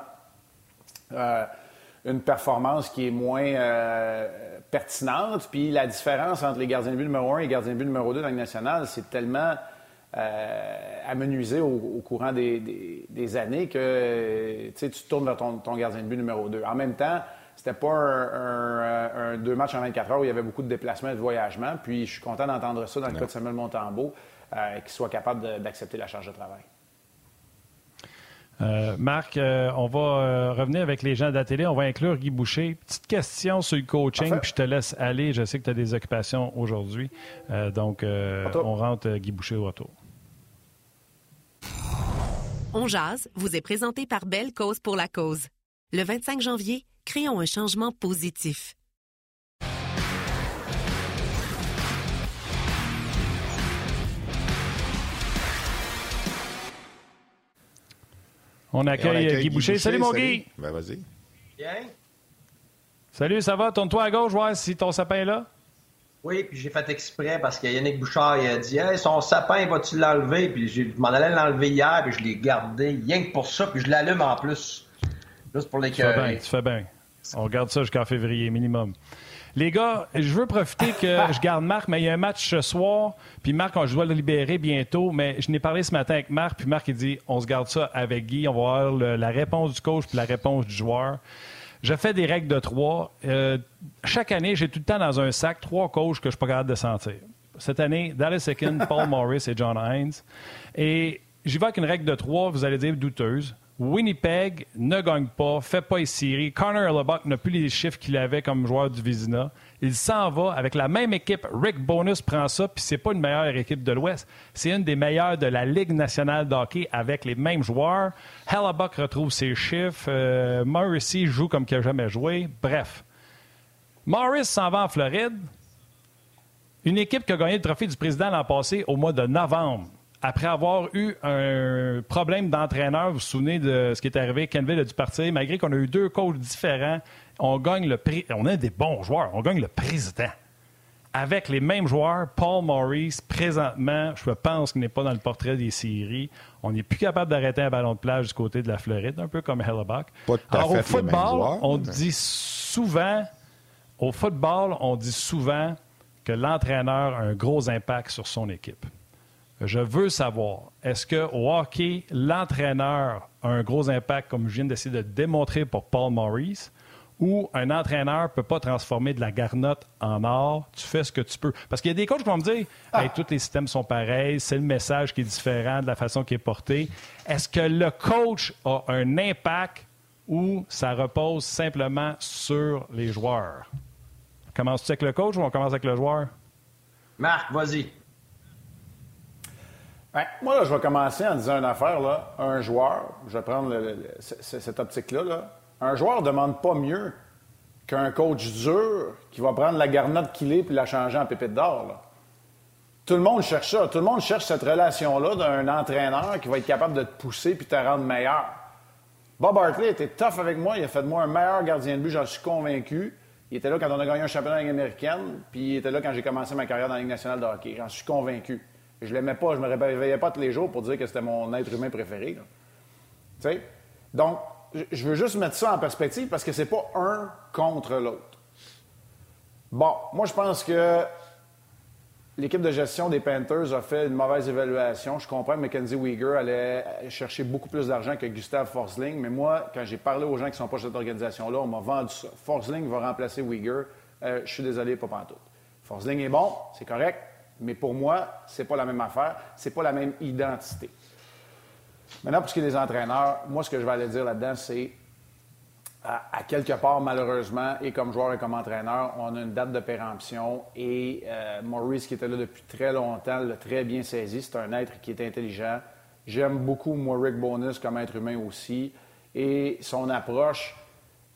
euh, une performance qui est moins euh, pertinente. Puis la différence entre les gardiens de but numéro un et les gardiens de but numéro 2 dans le national, c'est tellement amenuisé au, courant des, années que tu tournes vers ton, ton, gardien de but numéro 2. En même temps, C'était pas un, deux matchs en 24 heures où il y avait beaucoup de déplacements et de voyagements. Puis je suis content d'entendre ça dans le cas de Samuel Montembeau, euh, qu'il soit capable d'accepter la charge de travail. Euh, Marc, euh, on va euh, revenir avec les gens de la télé. On va inclure Guy Boucher. Petite question sur le coaching, puis je te laisse aller. Je sais que tu as des occupations aujourd'hui. donc, on rentre Guy Boucher au retour. On jase vous est présenté par Belle Cause pour la cause. Le 25 janvier, créons un changement positif. On accueille, Guy, Boucher. Salut, mon Guy. Ben, vas-y. Bien. Salut, ça va? Tourne-toi à gauche, voir si ton sapin est là. Oui, puis j'ai fait exprès parce que Yannick Bouchard il a dit hey, son sapin, vas-tu l'enlever? Puis je m'en allais l'enlever hier, puis je l'ai gardé rien que pour ça, puis je l'allume en plus. Juste pour les Tu fais bien, tu fais bien. On garde ça jusqu'en février minimum. Les gars, je veux profiter que je garde Marc, mais il y a un match ce soir. Puis Marc, je dois le libérer bientôt. Mais je n'ai parlé ce matin avec Marc. Puis Marc, il dit on se garde ça avec Guy. On va voir la réponse du coach puis la réponse du joueur. Je fais des règles de trois. Euh, chaque année, j'ai tout le temps dans un sac trois coachs que je ne suis pas capable de sentir. Cette année, Dallas Second, Paul Morris et John Hines. Et j'y vais avec une règle de trois, vous allez dire douteuse. Winnipeg ne gagne pas, fait pas les séries. Connor Hellebuck n'a plus les chiffres qu'il avait comme joueur du Vizina. Il s'en va avec la même équipe. Rick Bonus prend ça, puis c'est pas une meilleure équipe de l'Ouest. C'est une des meilleures de la Ligue nationale de hockey avec les mêmes joueurs. Hellebuck retrouve ses chiffres. Euh, Morrissey joue comme qu'il n'a jamais joué. Bref. Morris s'en va en Floride. Une équipe qui a gagné le trophée du président l'an passé au mois de novembre après avoir eu un problème d'entraîneur, vous vous souvenez de ce qui est arrivé, Kenville a dû partir, malgré qu'on a eu deux coachs différents, on gagne le prix, on a des bons joueurs, on gagne le président. Avec les mêmes joueurs, Paul Maurice, présentement, je pense qu'il n'est pas dans le portrait des séries. On n'est plus capable d'arrêter un ballon de plage du côté de la Floride, un peu comme Hellebuck. Alors, au football, on dit souvent, au football, on dit souvent que l'entraîneur a un gros impact sur son équipe. Je veux savoir, est-ce qu'au hockey, l'entraîneur a un gros impact, comme je viens d'essayer de démontrer pour Paul Maurice, ou un entraîneur ne peut pas transformer de la garnotte en or, tu fais ce que tu peux. Parce qu'il y a des coachs qui vont me dire ah. tous les systèmes sont pareils, c'est le message qui est différent de la façon qui est porté. Est-ce que le coach a un impact ou ça repose simplement sur les joueurs? Commences-tu avec le coach ou on commence avec le joueur? Marc, vas-y. Moi, là, je vais commencer en disant une affaire. Là. Un joueur, je vais prendre cette optique-là. Un joueur ne demande pas mieux qu'un coach dur qui va prendre la garnotte qu'il est puis la changer en pépite d'or. Tout le monde cherche ça. Tout le monde cherche cette relation-là d'un entraîneur qui va être capable de te pousser puis te rendre meilleur. Bob Hartley était tough avec moi. Il a fait de moi un meilleur gardien de but, j'en suis convaincu. Il était là quand on a gagné un championnat de américaine, puis il était là quand j'ai commencé ma carrière dans la Ligue nationale de hockey. J'en suis convaincu. Je l'aimais pas, je me réveillais pas tous les jours pour dire que c'était mon être humain préféré. Tu sais? Donc, je veux juste mettre ça en perspective parce que c'est pas un contre l'autre. Bon, moi, je pense que l'équipe de gestion des Panthers a fait une mauvaise évaluation. Je comprends que Mackenzie Weegar allait chercher beaucoup plus d'argent que Gustave Forsling, mais moi, quand j'ai parlé aux gens qui sont pas de cette organisation-là, on m'a vendu ça. Forsling va remplacer Weegar. Euh, je suis désolé, pas pantoute. Forsling est bon, c'est correct. Mais pour moi, c'est pas la même affaire, c'est pas la même identité. Maintenant, pour ce qui est des entraîneurs, moi, ce que je vais aller dire là-dedans, c'est à, quelque part, malheureusement, et comme joueur et comme entraîneur, on a une date de péremption et euh, Maurice, qui était là depuis très longtemps, l'a très bien saisi. C'est un être qui est intelligent. J'aime beaucoup, moi, Rick Bonus comme être humain aussi. Et son approche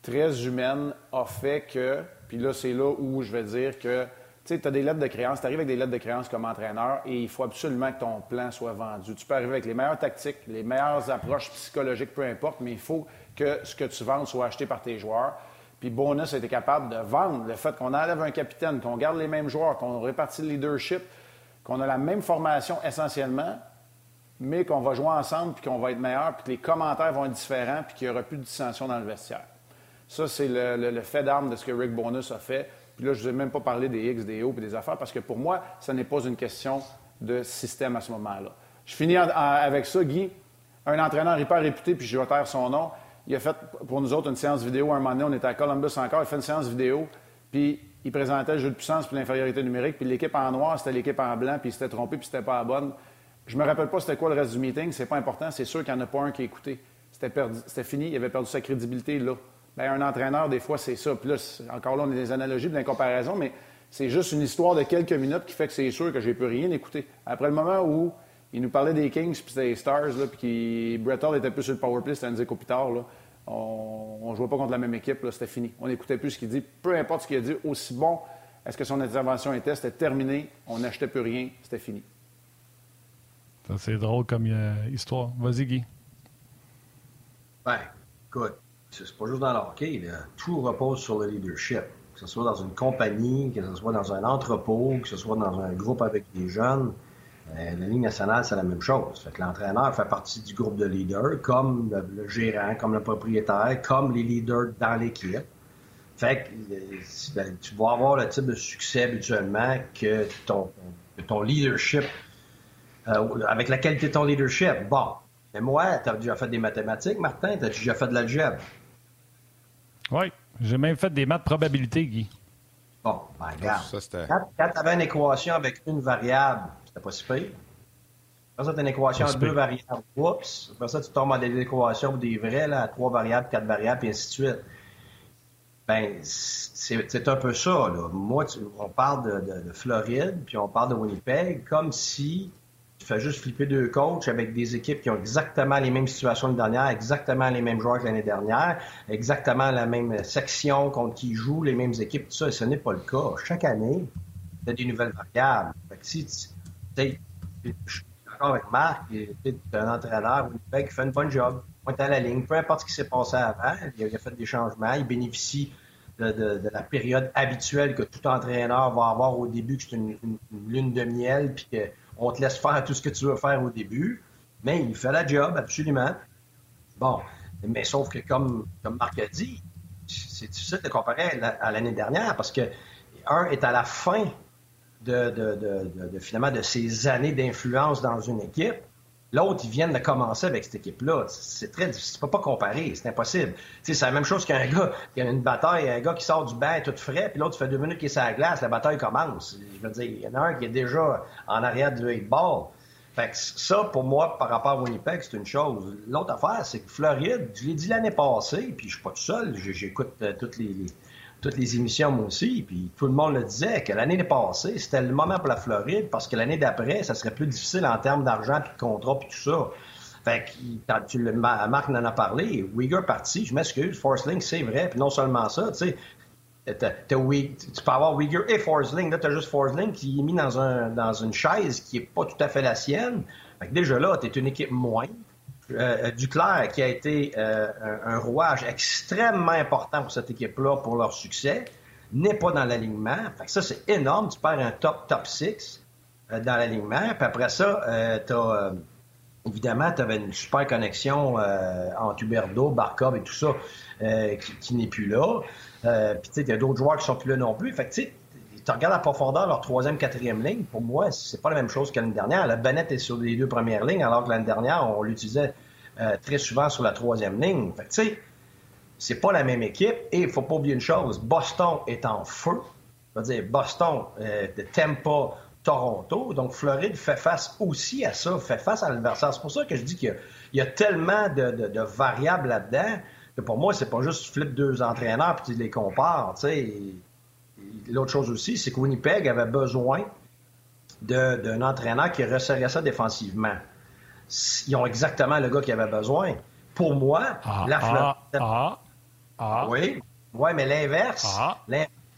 très humaine a fait que, puis là, c'est là où je vais dire que tu as des lettres de créance, tu arrives avec des lettres de créance comme entraîneur et il faut absolument que ton plan soit vendu. Tu peux arriver avec les meilleures tactiques, les meilleures approches psychologiques, peu importe, mais il faut que ce que tu vends soit acheté par tes joueurs. Puis Bonus a été capable de vendre le fait qu'on enlève un capitaine, qu'on garde les mêmes joueurs, qu'on répartit le leadership, qu'on a la même formation essentiellement, mais qu'on va jouer ensemble, puis qu'on va être meilleur, puis que les commentaires vont être différents, puis qu'il n'y aura plus de dissension dans le vestiaire. Ça, c'est le, le fait d'armes de ce que Rick Bonus a fait. Puis là, je ne vous ai même pas parlé des X, des O et des affaires, parce que pour moi, ce n'est pas une question de système à ce moment-là. Je finis avec ça, Guy. Un entraîneur hyper réputé, puis je vais taire son nom, il a fait pour nous autres une séance vidéo. Un moment donné, on était à Columbus encore. Il a fait une séance vidéo, puis il présentait le jeu de puissance puis l'infériorité numérique. Puis l'équipe en noir, c'était l'équipe en blanc, puis il s'était trompé, puis c'était pas la bonne. Je me rappelle pas c'était quoi le reste du meeting. C'est pas important. C'est sûr qu'il n'y en a pas un qui a écouté. C'était fini. Il avait perdu sa crédibilité là. Bien, un entraîneur, des fois, c'est ça. Puis là, encore là, on a des analogies, de l'incomparaison, mais c'est juste une histoire de quelques minutes qui fait que c'est sûr que j'ai plus rien écouter. Après le moment où il nous parlait des Kings puis des Stars, là, puis Brett Hall était plus sur le powerplay, c'était un plus tard, là, on ne jouait pas contre la même équipe, c'était fini. On n'écoutait plus ce qu'il dit. Peu importe ce qu'il a dit, aussi bon est-ce que son intervention était, c'était terminé, on n'achetait plus rien, c'était fini. C'est drôle comme euh, histoire. Vas-y, Guy. Ben, écoute, c'est pas juste dans le tout repose sur le leadership. Que ce soit dans une compagnie, que ce soit dans un entrepôt, que ce soit dans un groupe avec des jeunes. Euh, la Ligue nationale, c'est la même chose. Fait que l'entraîneur fait partie du groupe de leaders, comme le, gérant, comme le propriétaire, comme les leaders dans l'équipe. Fait que euh, ben, tu vas avoir le type de succès habituellement que ton, ton leadership, euh, avec la qualité de ton leadership. Bon, mais moi, tu as déjà fait des mathématiques, Martin, tu as déjà fait de l'algèbre? Oui, j'ai même fait des maths probabilité, Guy. Bon, ben regarde. quand, quand tu avais une équation avec une variable, c'était pas si pire. Après ça, tu as une équation à deux variables. Oups. Après ça, tu tombes dans des équations des vrais, là, à trois variables, quatre variables, et ainsi de suite. Ben, c'est un peu ça, là. Moi, on parle de, de, Floride, puis on parle de Winnipeg, comme si tu fais juste flipper deux coachs avec des équipes qui ont exactement les mêmes situations que l'année dernière, exactement les mêmes joueurs que l'année dernière, exactement la même section contre qui jouent, les mêmes équipes, tout ça, et ce n'est pas le cas. Chaque année, tu as des nouvelles variables. Fait que si suis d'accord avec Marc, tu es un entraîneur qui fait une bonne job, pointe à la ligne, peu importe ce qui s'est passé avant, il a, fait des changements, il bénéficie de, la période habituelle que tout entraîneur va avoir au début, que c'est une, lune de miel, puis qu'on te laisse faire tout ce que tu veux faire au début. Mais il fait la job, absolument. Bon, mais sauf que comme, Marc a dit, c'est difficile de comparer à l'année dernière parce que un est à la fin de, finalement de ses années d'influence dans une équipe. L'autre, ils viennent de commencer avec cette équipe-là. C'est très difficile. Tu peux pas comparer. C'est impossible. c'est la même chose qu'un gars qui a une bataille, un gars qui sort du bain tout frais, puis l'autre, fait deux minutes qu'il est sur la glace, la bataille commence. Je veux dire, il y en a un qui est déjà en arrière du 8 ball. Fait que ça, pour moi, par rapport à Winnipeg, c'est une chose. L'autre affaire, c'est que Floride, je l'ai dit l'année passée, puis je suis pas tout seul, j'écoute euh, toutes les toutes les émissions, moi aussi, puis tout le monde le disait, que l'année passée, c'était le moment pour la Floride, parce que l'année d'après, ça serait plus difficile en termes d'argent, puis de contrat, puis tout ça. Fait que, tu le, Marc en a parlé, Uyghur parti, je m'excuse, Forsling, c'est vrai, puis non seulement ça, tu sais, tu peux avoir Uyghur et Forsling. Là, tu as juste Forsling qui est mis dans, un, dans une chaise qui n'est pas tout à fait la sienne. Fait que déjà là, tu es une équipe moindre. Euh, Duclair, qui a été euh, un, rouage extrêmement important pour cette équipe-là, pour leur succès, n'est pas dans l'alignement. ça, c'est énorme. Tu perds un top, top 6 euh, dans l'alignement. Puis après ça, as... Évidemment, tu avais une super connexion entre Huberdo, Barkov et tout ça qui, n'est plus là. Puis, tu sais, il y a d'autres joueurs qui sont plus là non plus. Fait que, tu sais, tu regardes la profondeur, leur troisième, quatrième ligne, pour moi, c'est pas la même chose que l'année dernière. La Bennett est sur les deux premières lignes, alors que l'année dernière, on l'utilisait euh, très souvent sur la troisième ligne. Tu sais, c'est pas la même équipe. Et il faut pas oublier une chose, Boston est en feu. Je veux dire, Boston, euh, de Tampa, Toronto. Donc, Floride fait face aussi à ça, fait face à l'adversaire. C'est pour ça que je dis qu'il y, a tellement de, variables là-dedans que pour moi, c'est pas juste tu flippes deux entraîneurs puis tu les compares. L'autre chose aussi, c'est que Winnipeg avait besoin d'un entraîneur qui resserrait ça défensivement ils ont exactement le gars qui avait besoin. Pour moi, ah, la Floride. Ah, ah, oui, ouais, mais l'inverse,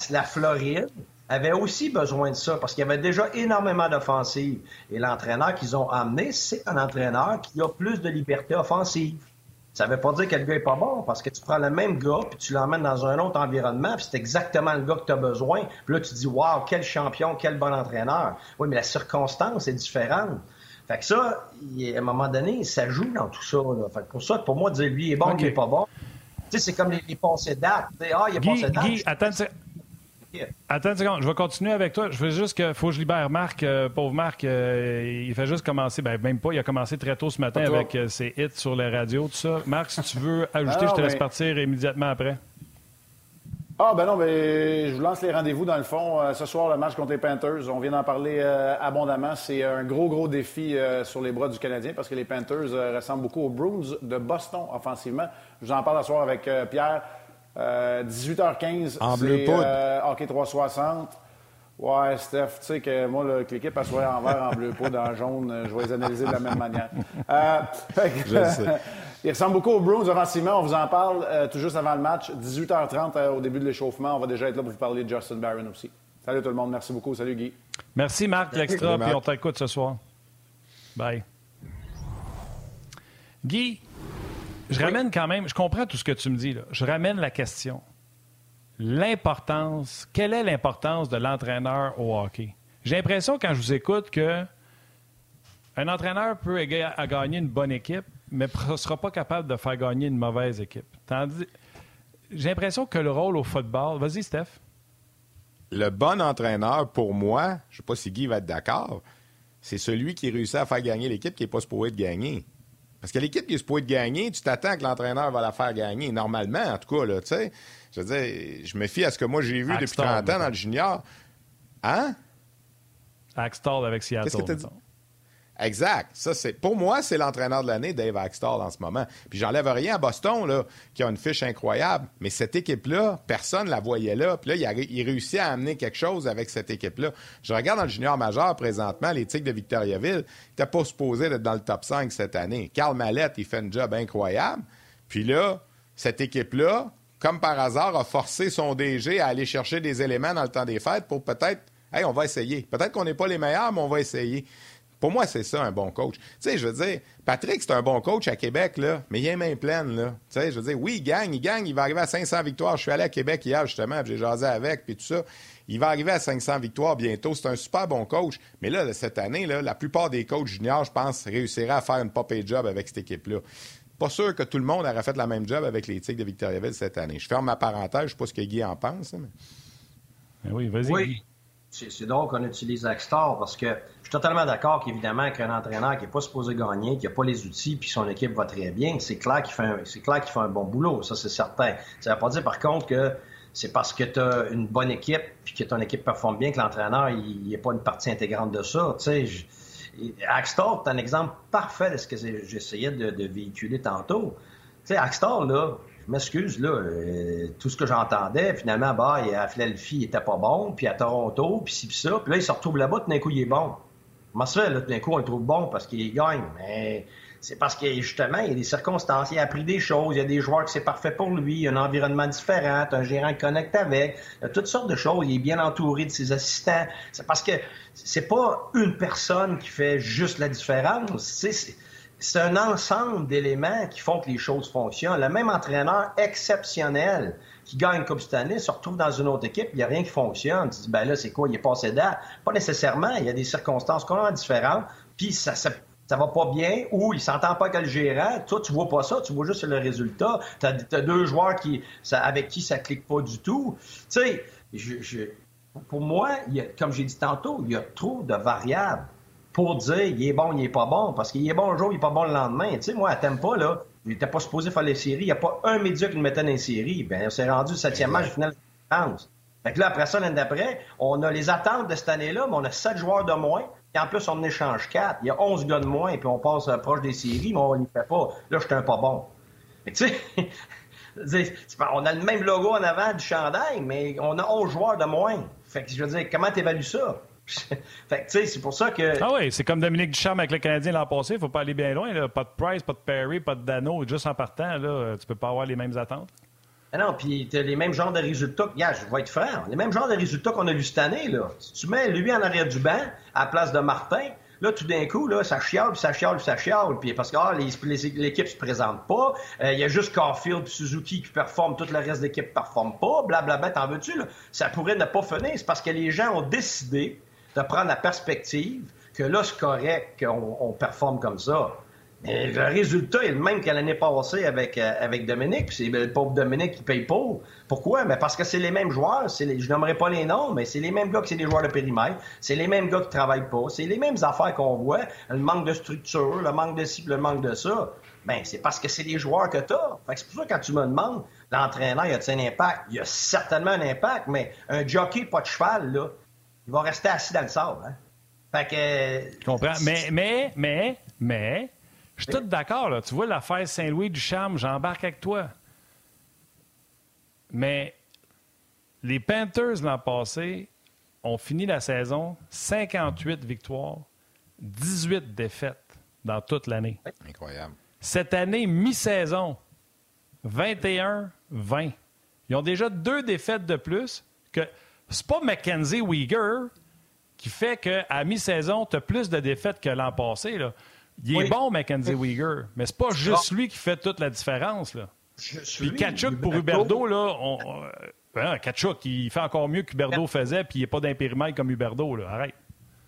la Floride avait aussi besoin de ça parce qu'il y avait déjà énormément d'offensives. Et l'entraîneur qu'ils ont amené, c'est un entraîneur qui a plus de liberté offensive. Ça ne veut pas dire que le gars n'est pas bon, parce que tu prends le même gars, puis tu l'emmènes dans un autre environnement, puis c'est exactement le gars que tu as besoin. Puis là, tu dis, waouh, quel champion, quel bon entraîneur. Oui, mais la circonstance est différente. Fait que ça, à un moment donné, ça joue dans tout ça. Fait que pour ça, pour moi, dire lui il est bon, okay. il est pas bon, tu sais, c'est comme les, les pensées date. Ah, il Guy, Guy, attends, Attends une seconde, je vais continuer avec toi. Je veux juste que faut que je libère Marc. Euh, pauvre Marc, euh, il fait juste commencer, ben, même pas, il a commencé très tôt ce matin avec euh, ses hits sur les radios, tout ça. Marc, si tu veux ajouter, je te laisse partir immédiatement après. Ah, ben non, ben, je vous lance les rendez-vous dans le fond. ce soir, le match contre les Panthers, on vient d'en parler abondamment. C'est un gros, gros défi sur les bras du Canadien parce que les Panthers ressemblent beaucoup aux Bruins de Boston offensivement. Je vous en parle ce soir avec Pierre. 18h15, en bleu poudre. Euh, hockey 360. Ouais, Steph, tu sais que moi, que l'équipe a soit en vert, en bleu poudre, en jaune, euh, je vais les analyser de la même manière. Euh, je sais. Il ressemble beaucoup aux Bruins offensivement. On vous en parle tout juste avant le match. 18h30 au début de l'échauffement. On va déjà être là pour vous parler de Justin Barron aussi. Salut tout le monde. Merci beaucoup. Salut Guy. Merci Marc, l'extra, puis on t'écoute ce soir. Bye. Guy, je ramène quand même, je comprends tout ce que tu me dis. Là. Je ramène la question. L'importance, quelle est l'importance de l'entraîneur au hockey? J'ai l'impression quand je vous écoute que un entraîneur peut gagner une bonne équipe, mais ne sera pas capable de faire gagner une mauvaise équipe. Tandis, j'ai l'impression que le rôle au football. Vas-y, Steph. Le bon entraîneur, pour moi, je ne sais pas si Guy va être d'accord, c'est celui qui réussit à faire gagner l'équipe qui n'est pas supposé de gagner. Parce que l'équipe qui est supposée gagner, tu t'attends que l'entraîneur va la faire gagner. Normalement, en tout cas, là, tu sais. Je veux dire, je me fie à ce que moi j'ai vu depuis 30 ans dans le junior. Hein? Axtall avec Seattle. Qu'est-ce que tu dit? Exact. Pour moi, c'est l'entraîneur de l'année, Dave Axtall, en ce moment. Puis j'enlève rien à Boston, qui a une fiche incroyable. Mais cette équipe-là, personne ne la voyait là. Puis là, il, réussit à amener quelque chose avec cette équipe-là. Je regarde dans le junior majeur présentement, les Tigres de Victoriaville, n'étaient pas supposé d'être dans le top 5 cette année. Carl Mallette, il fait un job incroyable. Puis là, cette équipe-là, comme par hasard, a forcé son DG à aller chercher des éléments dans le temps des fêtes pour peut-être Hey, on va essayer. Peut-être qu'on n'est pas les meilleurs, mais on va essayer. Pour moi, c'est ça, un bon coach. Tu sais, je veux dire, Patrick, c'est un bon coach à Québec, là, mais il a main pleine, là. Tu sais, je veux dire, oui, il gagne, il gagne, il va arriver à 500 victoires. Je suis allé à Québec hier, justement, j'ai jasé avec, puis tout ça. Il va arriver à 500 victoires bientôt. C'est un super bon coach. Mais là, cette année, là, la plupart des coachs juniors, je pense, réussiraient à faire une pop job avec cette équipe-là. Pas sûr que tout le monde aurait fait la même job avec les Tigres de Victoriaville cette année. Je ferme ma parenthèse, je sais pas ce que Guy en pense. Mais... Ben oui, vas-y, oui. C'est drôle qu'on utilise Axstar parce que je suis totalement d'accord qu'évidemment qu'un entraîneur qui n'est pas supposé gagner, qui n'a pas les outils, puis son équipe va très bien, c'est clair qu'il fait, un, clair qu'il fait un bon boulot, ça c'est certain. Ça ne veut pas dire par contre que c'est parce que tu as une bonne équipe puis que ton équipe performe bien que l'entraîneur il n'est pas une partie intégrante de ça. Sais, Axstar, c'est un exemple parfait de ce que j'essayais de, de, véhiculer tantôt. Axstar, là, je m'excuse, là, euh, tout ce que j'entendais, finalement, bah, à Philadelphie, il était pas bon, puis à Toronto, puis ci, puis ça, puis là, il se retrouve là-bas, tout d'un coup, il est bon. Comment ça fait, là, tout d'un coup, on le trouve bon parce qu'il gagne? Mais c'est parce que, justement, il y a des circonstances, il a appris des choses, il y a des joueurs que c'est parfait pour lui, il y a un environnement différent, un gérant qui connecte avec, il y a toutes sortes de choses, il est bien entouré de ses assistants. C'est parce que c'est pas une personne qui fait juste la différence, c'est un ensemble d'éléments qui font que les choses fonctionnent. Le même entraîneur exceptionnel qui gagne Coupe année se retrouve dans une autre équipe, il n'y a rien qui fonctionne. Tu dis, ben là, c'est quoi, il est passé d'âge? Pas nécessairement, il y a des circonstances complètement différentes, puis ça, ça, va pas bien, ou il s'entend pas avec le gérant. Toi, tu vois pas ça, tu vois juste le résultat. Tu as, deux joueurs qui, ça, avec qui ça clique pas du tout. Tu sais, je, pour moi, il comme j'ai dit tantôt, il y a trop de variables pour dire il est bon, il est pas bon. Parce qu'il est bon un jour, il est pas bon le lendemain. Tu sais, moi, à pas là, il était pas supposé faire les séries. Il n'y a pas un média qui le mettait dans les séries. Ben, on s'est rendu au septième match final de France. Fait que là, après ça, l'année d'après, on a les attentes de cette année-là, mais on a sept joueurs de moins. Et en plus, on en échange quatre. Il y a onze gars de moins, puis on passe euh, proche des séries, mais on n'y fait pas. Là, je suis un pas bon. Mais tu sais, on a le même logo en avant du chandail, mais on a onze joueurs de moins. Fait que je veux dire, comment tu évalues ça? fait tu sais, c'est pour ça que. Ah oui, c'est comme Dominique Ducharme avec le Canadien l'an passé. Il faut pas aller bien loin. Là. Pas de Price, pas de Perry, pas de Dano. Juste en partant, là, tu peux pas avoir les mêmes attentes. Ah non, puis tu les mêmes genres de résultats. Regarde, je vais être franc. Les mêmes genres de résultats qu'on a vus cette année. Là. Si tu mets lui en arrière du banc, à la place de Martin, là, tout d'un coup, là, ça chiale, puis ça chiale, puis ça chiale. Puis parce que ah, l'équipe se présente pas. Euh, il y a juste Caulfield et Suzuki qui performent, tout le reste de l'équipe performe pas. Blablabla, t'en veux-tu? Là? Ça pourrait ne pas finir. C'est parce que les gens ont décidé de prendre la perspective que là, c'est correct qu'on performe comme ça. Mais le résultat est le même qu'à l'année passée avec, euh, avec Dominique. C'est le pauvre Dominique qui paye pour. Pourquoi? Mais parce que c'est les mêmes joueurs. Les, je nommerai pas les noms, mais c'est les mêmes gars que c'est des joueurs de périmètre. C'est les mêmes gars qui travaillent pas. C'est les mêmes affaires qu'on voit. Le manque de structure, le manque de ci, le manque de ça. Ben, c'est parce que c'est des joueurs que tu as. c'est pour ça que quand tu me demandes, l'entraîneur, y a-t-il un impact? Il y a certainement un impact, mais un jockey pas de cheval, là, il va rester assis dans le sable. Hein? Fait que. Je comprends. Mais, mais, mais, mais, je suis tout d'accord, là. Tu vois l'affaire Saint-Louis du Charme, j'embarque avec toi. Mais les Panthers l'an passé ont fini la saison 58 victoires, 18 défaites dans toute l'année. Incroyable. Cette année, mi-saison, 21-20. Ils ont déjà deux défaites de plus que. C'est pas Mackenzie Weegar qui fait qu'à mi-saison, tu as plus de défaites que l'an passé. Là. Il est bon, Mackenzie Weegar, mais c'est pas juste lui qui fait toute la différence. Là. Puis Kachuk pour Huberdo, là, on, euh, Kachuk, il fait encore mieux qu'Huberdo faisait, puis il n'est pas d'impérimètre comme Huberdo. Là. Arrête.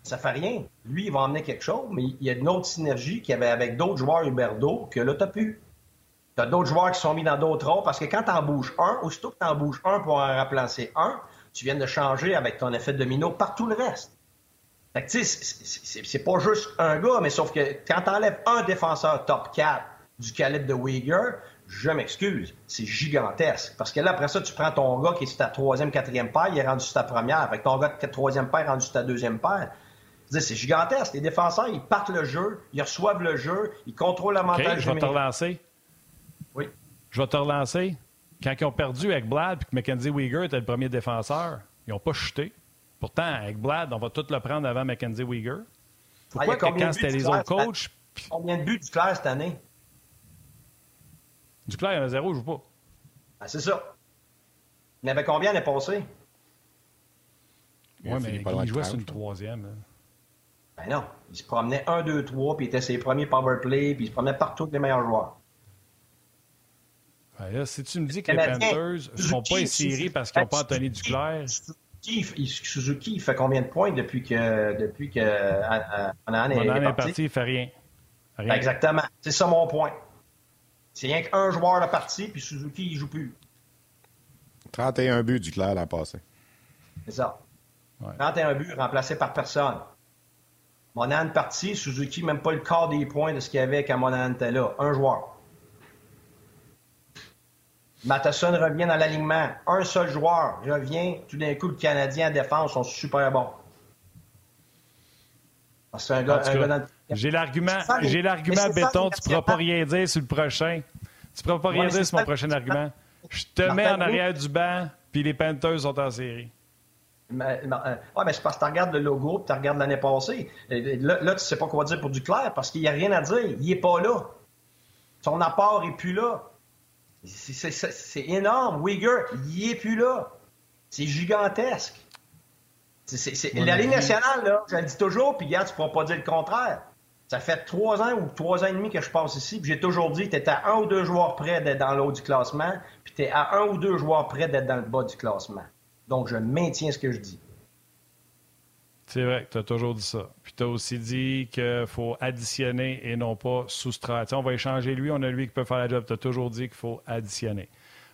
Ça fait rien. Lui, il va emmener quelque chose, mais il y a une autre synergie qu'il y avait avec d'autres joueurs Huberdo que là, tu plus. Tu as d'autres joueurs qui sont mis dans d'autres rôles parce que quand tu en bouges un, aussitôt que tu en bouges un pour en remplacer un, tu viens de changer avec ton effet de domino par tout le reste. Fait tu sais, c'est pas juste un gars, mais sauf que quand t'enlèves un défenseur top 4 du calibre de Uyghur, je m'excuse, c'est gigantesque. Parce que là, après ça, tu prends ton gars qui est sur ta troisième, quatrième paire, il est rendu sur ta première. Avec ton gars de troisième paire rendu sur ta deuxième paire. C'est gigantesque. Les défenseurs, ils partent le jeu, ils reçoivent le jeu, ils contrôlent l'avantage. Okay, je vais te relancer. Oui. Je vais te relancer. Quand ils ont perdu avec Blad et que Mackenzie Weegar était le premier défenseur, ils n'ont pas chuté. Pourtant, avec Blad, on va tout le prendre avant Mackenzie Weegar. Pourquoi ah, quand c'était les autres coachs. Combien de buts du Claire cette année? Du Claire, il y en a zéro, je joue pas. Ah, c'est ça. Il y en avait combien l'année passée? Oui, mais il jouait sur une troisième. Hein. Ben non. Il se promenait 1, 2, 3, puis il était ses premiers power play, puis il se promenait partout avec les meilleurs joueurs. Ben là, si tu me dis que les Panthers ne sont pas série parce qu'ils n'ont pas Anthony Duclair. Suzuki, il fait combien de points depuis que depuis que Monahan est, est, parti? il fait rien. rien. Exactement. C'est ça mon point. C'est rien qu'un joueur de parti, puis Suzuki, il joue plus. 31 buts du Claire l'an passé. C'est ça. 31 buts remplacés par personne. Monahan parti, Suzuki, même pas le quart des points de ce qu'il y avait quand Monahan était là. Un joueur. Matheson revient dans l'alignement. Un seul joueur revient. Tout d'un coup, le Canadien en défense sont super bons. C'est un gars, J'ai l'argument, j'ai l'argument béton, tu ne pourras pas rien dire sur le prochain. Tu ne pourras pas rien dire sur mon prochain argument. Je te mets en arrière du banc, puis les Panthers sont en série. Mais, euh, mais c'est parce que tu regardes le logo, tu regardes l'année passée. Là, là tu ne sais pas quoi dire pour Duclair, parce qu'il n'y a rien à dire. Il n'est pas là. Son apport n'est plus là. C'est énorme. Uyghur, il est plus là. C'est gigantesque. la Ligue nationale, là, je le dis toujours, puis regarde, tu ne pourras pas dire le contraire. Ça fait trois ans ou trois ans et demi que je passe ici, puis j'ai toujours dit que tu étais à un ou deux joueurs près d'être dans le haut du classement, puis tu es à un ou deux joueurs près d'être dans le bas du classement. Donc, je maintiens ce que je dis. C'est vrai tu as toujours dit ça. Puis tu as aussi dit qu'il faut additionner et non pas soustraire. on va échanger lui, on a lui qui peut faire la job. Tu as toujours dit qu'il faut additionner.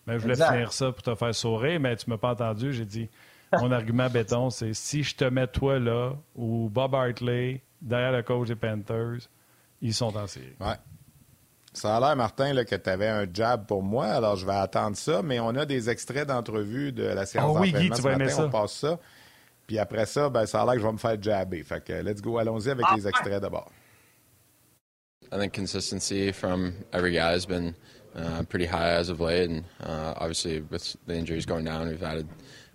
Mais je voulais finir ça pour te faire sourire, mais tu ne m'as pas entendu. J'ai dit mon argument béton, c'est si je te mets toi là ou Bob Hartley derrière le coach des Panthers, ils sont en série. Ouais. Ça a l'air, Martin, là, que tu avais un jab pour moi, alors je vais attendre ça, mais on a des extraits d'entrevue de la séance oh oui, Guy, tu vas aimer ça. On passe ça. Puis après ça, ben, ça a l'air que je vais me faire jabber. Fait que let's go, allons-y avec les extraits d'abord. I think consistency from every guy has been uh, pretty high as of late, and uh, obviously with the injuries going down, we've added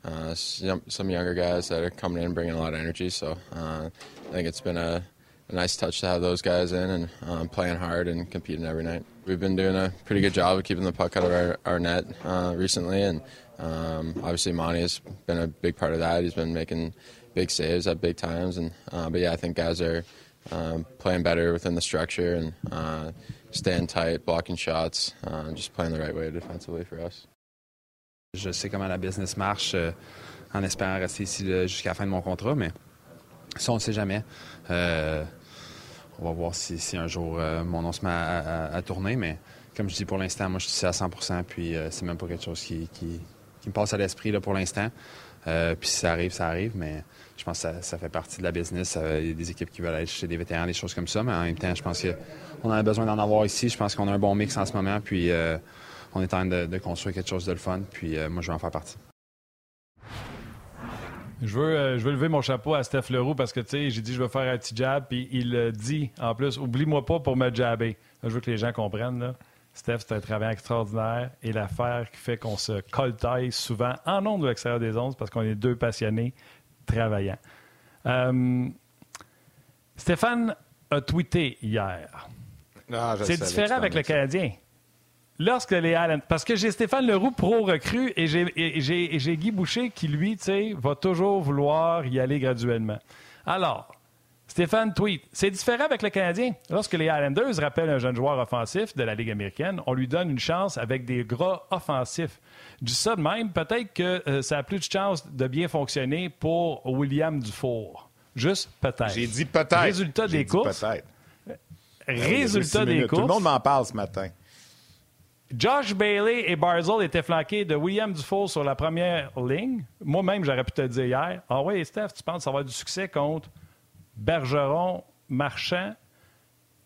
uh, some, some younger guys that are coming in bringing a lot of energy. So uh, I think it's been a, a, nice touch to have those guys in and um, playing hard and competing every night. We've been doing a pretty good job of keeping the puck out of our, our net uh, recently, and um, obviously, Monty has been a big part of that. He's been making big saves at big times, and uh, but yeah, I think guys are um, playing better within the structure and uh, staying tight, blocking shots, uh, just playing the right way defensively for us. Je sais comment la business marche euh, en espérant rester ici jusqu'à la fin de mon contrat, mais ça, on ne sait jamais. Euh, on va voir si, un jour mon nom se met à, tourner. Mais comme je dis pour l'instant, moi je suis à 100% puis c'est même pas quelque chose qui, me passe à l'esprit pour l'instant. puis si ça arrive, ça arrive, mais je pense que ça, fait partie de la business. Il y a des équipes qui veulent aller chez des vétérans, des choses comme ça, mais en même temps, je pense qu'on a besoin d'en avoir ici. Je pense qu'on a un bon mix en ce moment, puis on est en train de, construire quelque chose de le fun, puis moi je vais en faire partie. Je veux, euh, je veux lever mon chapeau à Steph Leroux parce que, tu sais, j'ai dit je veux faire un petit jab, puis il dit en plus, oublie-moi pas pour me jabber. je veux que les gens comprennent, là. Steph, c'est un travail extraordinaire et l'affaire qui fait qu'on se coltaille souvent en nombre de l'extérieur des ondes parce qu'on est deux passionnés travaillants. Euh, Stéphane a tweeté hier. Ah, c'est différent avec le Canadien. Lorsque les Allen. Parce que j'ai Stéphane Leroux, pro recrue, et j'ai Guy Boucher qui, lui, tu sais, va toujours vouloir y aller graduellement. Alors, Stéphane tweet C'est différent avec le Canadien. Lorsque les Islanders rappellent un jeune joueur offensif de la Ligue américaine, on lui donne une chance avec des gras offensifs. Du ça de même, peut-être que euh, ça a plus de chance de bien fonctionner pour William Dufour. Juste peut-être. J'ai dit peut-être. Résultat des courses. Peut-être. Résultat des courses. Tout le monde m'en parle ce matin. Josh Bailey et Barzell étaient flanqués de William Dufault sur la première ligne. Moi-même, j'aurais pu te dire hier Ah oui, Steph, tu penses avoir du succès contre Bergeron, Marchand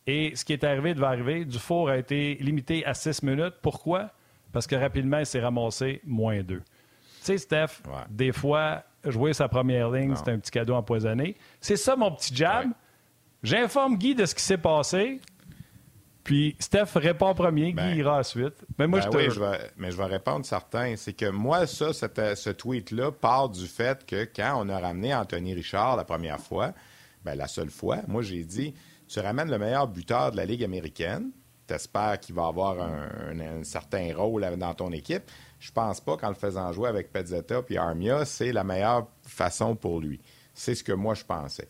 Et ce qui est arrivé devait arriver. Dufour a été limité à six minutes. Pourquoi? Parce que rapidement, il s'est ramassé moins deux. Tu sais, Steph, des fois, jouer sa première ligne, c'est un petit cadeau empoisonné. C'est ça mon petit jab. J'informe Guy de ce qui s'est passé. Puis Steph répond premier, Guy ben, ira ensuite. Mais moi, ben je, vais, mais je vais répondre certain. C'est que moi, ça, ce tweet-là part du fait que quand on a ramené Anthony Richard la première fois, ben, la seule fois, moi, j'ai dit tu ramènes le meilleur buteur de la Ligue américaine. T'espères qu'il va avoir un, certain rôle dans ton équipe. Je pense pas qu'en le faisant jouer avec Pezzetta et Armia, c'est la meilleure façon pour lui. C'est ce que moi, je pensais.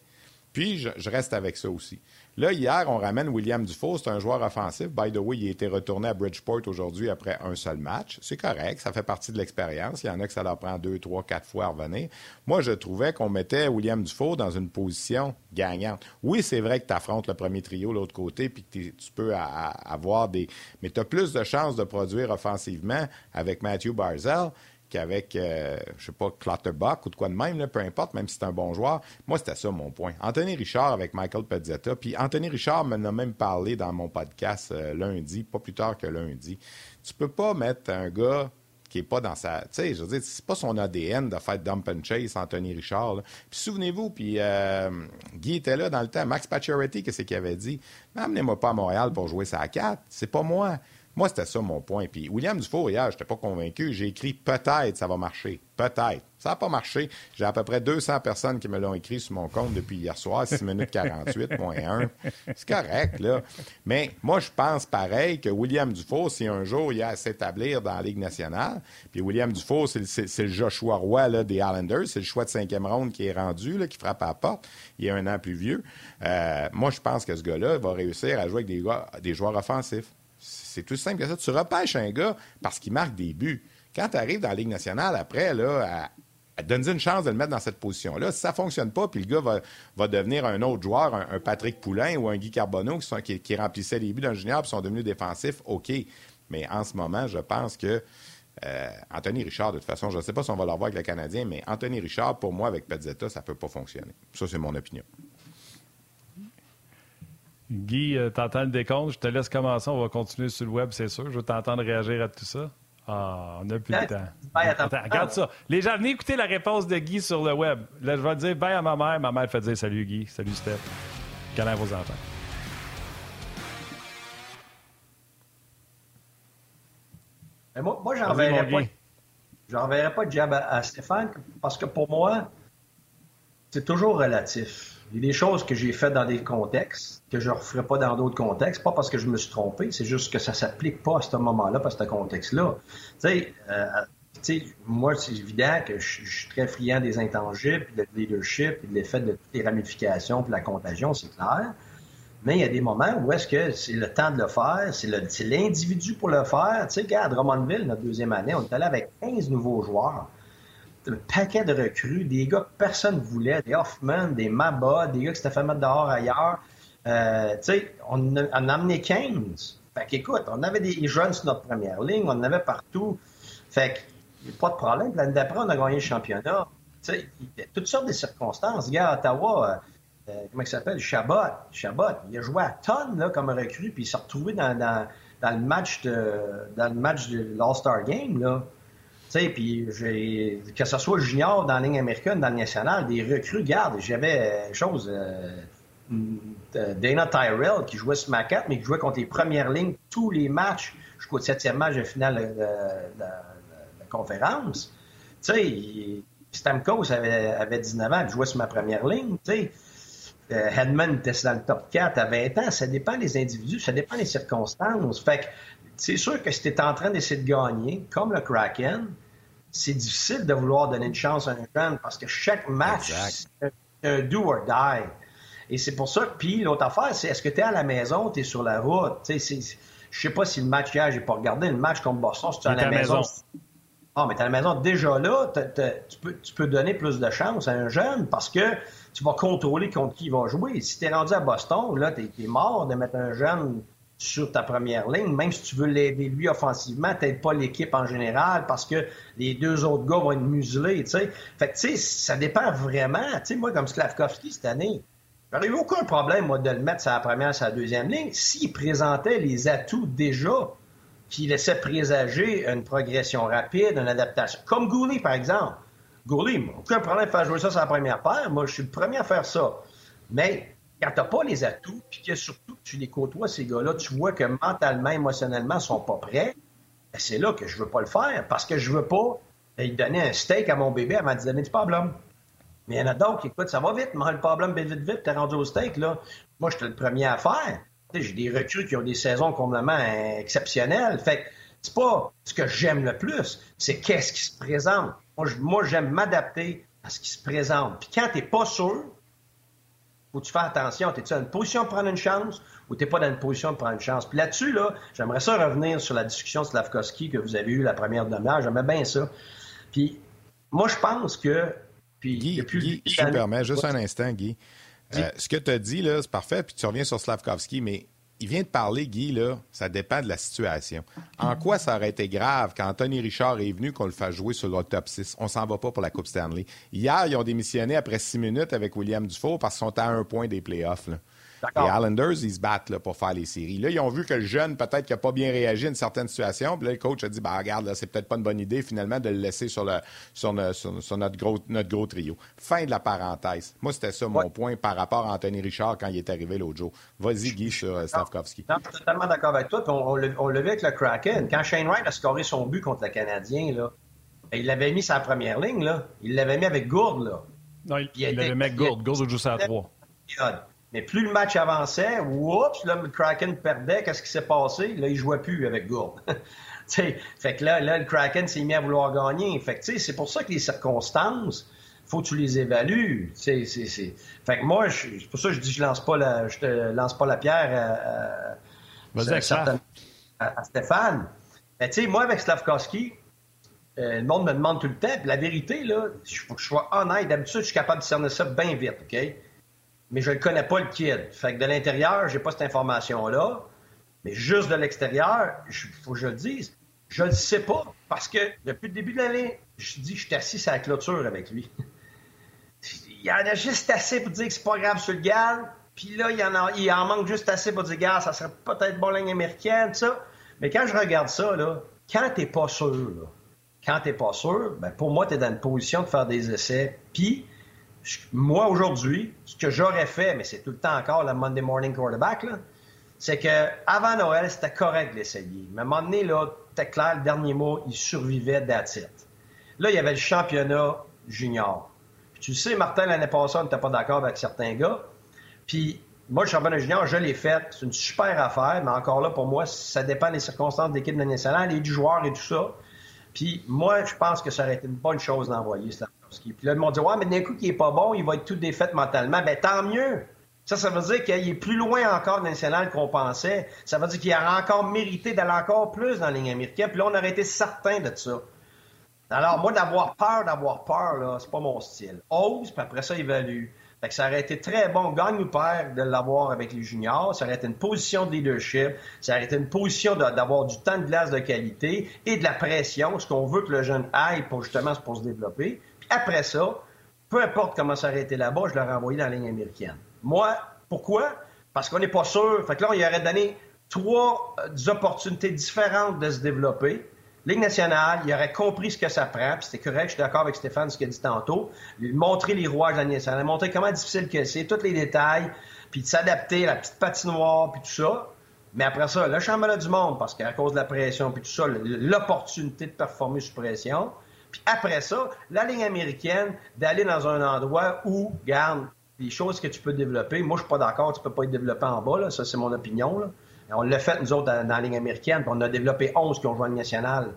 Puis, je reste avec ça aussi. Là, hier, on ramène William Dufault. C'est un joueur offensif. By the way, il a été retourné à Bridgeport aujourd'hui après un seul match. C'est correct. Ça fait partie de l'expérience. Il y en a que ça leur prend deux, trois, quatre fois à revenir. Moi, je trouvais qu'on mettait William Dufault dans une position gagnante. Oui, c'est vrai que tu affrontes le premier trio de l'autre côté puis que tu peux avoir des... Mais tu as plus de chances de produire offensivement avec Matthew Barzell qu'avec, euh, je sais pas, Clutterbuck ou de quoi de même, peu importe, même si c'est un bon joueur. Moi, c'était ça mon point. Anthony Richard avec Michael Pezzetta. Puis Anthony Richard m'en a même parlé dans mon podcast euh, lundi, pas plus tard que lundi. Tu peux pas mettre un gars qui est pas dans sa. Tu sais, je veux dire, c'est pas son ADN de faire dump and chase, Anthony Richard. Puis souvenez-vous, puis euh, Guy était là dans le temps. Max Pacioretty, qu'est-ce qu'il avait dit? Amenez-moi pas à Montréal pour jouer à 4. C'est pas moi. Moi, c'était ça mon point. Puis William Dufour, hier, je n'étais pas convaincu. J'ai écrit peut-être ça va marcher. Peut-être. Ça n'a pas marché. J'ai à peu près 200 personnes qui me l'ont écrit sur mon compte depuis hier soir, 6 minutes 48.1. C'est correct, là. Mais moi, je pense pareil que William Dufour, si un jour il a à s'établir dans la Ligue nationale, puis William Dufour, c'est le Joshua Roy des Islanders, c'est le choix de cinquième ronde qui est rendu, qui frappe à la porte. Il est un an plus vieux. Euh, moi, je pense que ce gars-là va réussir à jouer avec des joueurs offensifs. C'est tout simple que ça. Tu repêches un gars parce qu'il marque des buts. Quand tu arrives dans la Ligue nationale, après, là, à, donner une chance de le mettre dans cette position-là. Si ça ne fonctionne pas, puis le gars va, devenir un autre joueur, un, Patrick Poulain ou un Guy Carbonneau qui, qui, remplissaient les buts d'un junior et sont devenus défensifs, OK. Mais en ce moment, je pense que euh, Anthony Richard, de toute façon, je ne sais pas si on va l'avoir avec le Canadien, mais Anthony Richard, pour moi, avec Pezzetta, ça ne peut pas fonctionner. Ça, c'est mon opinion. Guy, euh, t'entends le décompte. Je te laisse commencer. On va continuer sur le web, c'est sûr. Je veux t'entendre réagir à tout ça. Ah, on n'a plus le temps. Attends, regarde ça. Les gens, venez écouter la réponse de Guy sur le web. Là, je vais dire bye à ma mère. Ma mère fait dire salut Guy, salut Steph. Câlin vos enfants. moi, moi j'enverrais pas, j'enverrais pas de jab à Stéphane parce que pour moi, c'est toujours relatif. Il y a des choses que j'ai faites dans des contextes que je ne referai pas dans d'autres contextes, pas parce que je me suis trompé, c'est juste que ça ne s'applique pas à ce moment-là, à ce contexte-là. Tu sais, euh, moi, c'est évident que je, suis très friand des intangibles, puis de leadership, de l'effet de toutes les ramifications, puis la contagion, c'est clair. Mais il y a des moments où est-ce que c'est le temps de le faire, c'est l'individu pour le faire. Tu sais, à Drummondville, notre deuxième année, on est allé avec 15 nouveaux joueurs un paquet de recrues, des gars que personne ne voulait, des Hoffman, des Maba, des gars qui s'étaient fait mettre dehors ailleurs. Euh, tu sais, on, a amené 15. Fait qu'écoute, on avait des jeunes sur notre première ligne, on en avait partout. Fait qu'il n'y a pas de problème. L'année d'après, on a gagné le championnat. Tu sais, il y a toutes sortes de circonstances. Gars, à Ottawa, euh, comment il s'appelle? Chabot. Chabot, il a joué à tonnes comme recrue, puis il s'est retrouvé dans, dans, le match de match de l'All-Star Game. Là. Puis que ce soit junior dans la ligne américaine, dans le national, des recrues, garde, j'avais euh, chose. Euh, Dana Tyrell qui jouait sur ma carte, mais qui jouait contre les premières lignes tous les matchs jusqu'au septième match de finale de, la conférence. Tu Stamkos avait, avait 19 ans, il jouait sur ma première ligne. Tu euh, Hedman était dans le top 4 à 20 ans. Ça dépend des individus, ça dépend des circonstances. Fait que c'est sûr que si tu es en train d'essayer de gagner, comme le Kraken, c'est difficile de vouloir donner une chance à un jeune parce que chaque match, c'est un do or die. Et c'est pour ça que, puis l'autre affaire, c'est est-ce que tu es à la maison, tu es sur la route? Je sais pas si le match hier, j'ai pas regardé, le match contre Boston, si tu es à la, maison. Ah, mais tu à la maison, déjà là, tu, peux, tu peux donner plus de chance à un jeune parce que tu vas contrôler contre qui il va jouer. Si tu es rendu à Boston, là, tu es, mort de mettre un jeune sur ta première ligne, même si tu veux l'aider lui offensivement, t'aides pas l'équipe en général parce que les deux autres gars vont être muselés, tu sais. Fait que, tu sais, ça dépend vraiment. Tu sais, moi, comme Slavkovski cette année, J'aurais eu aucun problème, moi, de le mettre sur la première, sur la deuxième ligne, s'il présentait les atouts déjà qui laissaient présager une progression rapide, une adaptation. Comme Gouli, par exemple. Gouli, aucun problème de faire jouer ça sur la première paire. Moi, je suis le premier à faire ça. Mais quand tu n'as pas les atouts, puis que surtout tu les côtoies, ces gars-là, tu vois que mentalement, émotionnellement, ils sont pas prêts, ben, c'est là que je veux pas le faire, parce que je veux pas lui donner un steak à mon bébé avant de lui donner du problème. Mais il y en a d'autres qui, écoute, ça va vite, mais le problème, vite, vite, vite, t'es rendu au steak, là. Moi, j'étais le premier à faire. J'ai des recrues qui ont des saisons complètement exceptionnelles. Fait c'est pas ce que j'aime le plus, c'est qu'est-ce qui se présente. Moi, j'aime m'adapter à ce qui se présente. Puis quand t'es pas sûr, faut que tu fasses attention. T'es-tu dans une position de prendre une chance ou t'es pas dans une position de prendre une chance? Puis là-dessus, là, j'aimerais ça revenir sur la discussion de Slavkovski que vous avez eue la première demi-heure. J'aimais bien ça. Puis moi, je pense que puis, Guy, Guy je me permets, juste un instant, Guy. Euh, ce que tu as dit, là, c'est parfait, puis tu reviens sur Slavkovski, mais il vient de parler, Guy, là, ça dépend de la situation. En quoi ça aurait été grave quand Anthony Richard est venu qu'on le fasse jouer sur le top 6? On s'en va pas pour la Coupe Stanley. Hier, ils ont démissionné après six minutes avec William Dufault parce qu'ils sont à un point des playoffs. Les Islanders, ils se battent là, pour faire les séries. Là, ils ont vu que le jeune, peut-être qu'il n'a pas bien réagi à une certaine situation. Puis là, le coach a dit bah, regarde, c'est peut-être pas une bonne idée, finalement, de le laisser sur, le, sur, notre, gros, notre gros trio. Fin de la parenthèse. Moi, c'était ça mon point par rapport à Anthony Richard quand il est arrivé l'autre jour. Vas-y, Guy, sur euh, Stavkovski. Non, je suis totalement d'accord avec toi. on, on l'a vu avec le Kraken. Quand Shane Wright a scoré son but contre le Canadien, là, ben, il l'avait mis sur la première ligne. Là. Il l'avait mis avec Gourde. Là. Non, il, l'avait mis avec Gourde. Gourde joue ça à trois. Mais plus le match avançait, oups, là, le Kraken perdait, qu'est-ce qui s'est passé? Là, il jouait plus avec Gourde. fait que là, là, le Kraken s'est mis à vouloir gagner. Fait que, c'est pour ça que les circonstances, faut que tu les évalues. C'est, c'est, Fait que moi, c'est pour ça que je dis je lance pas la, je te lance pas la pierre à, à, à, Stéphane. Mais tu sais, moi, avec Slavkovski, euh, le monde me demande tout le temps. la vérité, là, il faut que je sois honnête. D'habitude, je suis capable de cerner ça bien vite, OK? Mais je ne connais pas le kid. Fait que de l'intérieur, j'ai pas cette information-là. Mais juste de l'extérieur, il faut que je le dise, je le sais pas. Parce que depuis le début de l'année, je dis je suis assis à la clôture avec lui. il y en a juste assez pour dire que c'est pas grave sur le gars. Puis là, il, en a, il en manque juste assez pour dire, gars, ça serait peut-être bon ligne américaine, ça. Mais quand je regarde ça, là, quand t'es pas sûr, quand t'es pas sûr, ben pour moi, tu es dans une position de faire des essais. Puis, moi, aujourd'hui, ce que j'aurais fait, mais c'est tout le temps encore le Monday morning quarterback, c'est que avant Noël, c'était correct de l'essayer. Mais à un moment donné, là, c'était clair, le dernier mot, il survivait d'attitude. Là, il y avait le championnat junior. tu sais, Martin, l'année passée, on n'était pas d'accord avec certains gars. Puis moi, le championnat junior, je l'ai fait. C'est une super affaire, mais encore là, pour moi, ça dépend des circonstances d'équipe de nationale et du joueur et tout ça. Puis moi, je pense que ça aurait été une bonne chose d'envoyer cela. Puis là, ils m'ont dit, ouais, mais d'un coup, qui est pas bon, il va être tout défait mentalement. Ben, tant mieux. Ça, ça veut dire qu'il est plus loin encore national qu'on pensait. Ça veut dire qu'il aurait encore mérité d'aller encore plus dans la ligne américaine. Puis là, on aurait été certain de ça. Alors, moi, d'avoir peur, d'avoir peur, là, c'est pas mon style. Ose, puis après ça, évalue. Fait que ça aurait été très bon, gagne ou perd, de l'avoir avec les juniors. Ça aurait été une position de leadership. Ça aurait été une position d'avoir du temps de glace de qualité et de la pression, ce qu'on veut que le jeune aille pour justement pour se développer. Après ça, peu importe comment été là-bas, je l'aurais envoyé dans la ligne américaine. Moi, pourquoi? Parce qu'on n'est pas sûr. Fait que là, il aurait donné trois euh, opportunités différentes de se développer. Ligue nationale, il aurait compris ce que ça prend, puis c'était correct, je suis d'accord avec Stéphane, ce qu'il a dit tantôt. Montrer les rouages de la Ligue nationale, montrer comment difficile que c'est, tous les détails, puis de s'adapter à la petite patinoire, puis tout ça. Mais après ça, le championnat du monde, parce qu'à cause de la pression, puis tout ça, l'opportunité de performer sous pression. Puis après ça, la ligne américaine, d'aller dans un endroit où, garde, les choses que tu peux développer. Moi, je suis pas d'accord, tu peux pas être développé en bas, là. ça c'est mon opinion. Là. On l'a fait, nous autres, dans, la ligne américaine, puis on a développé 11 qui ont joué en nationale.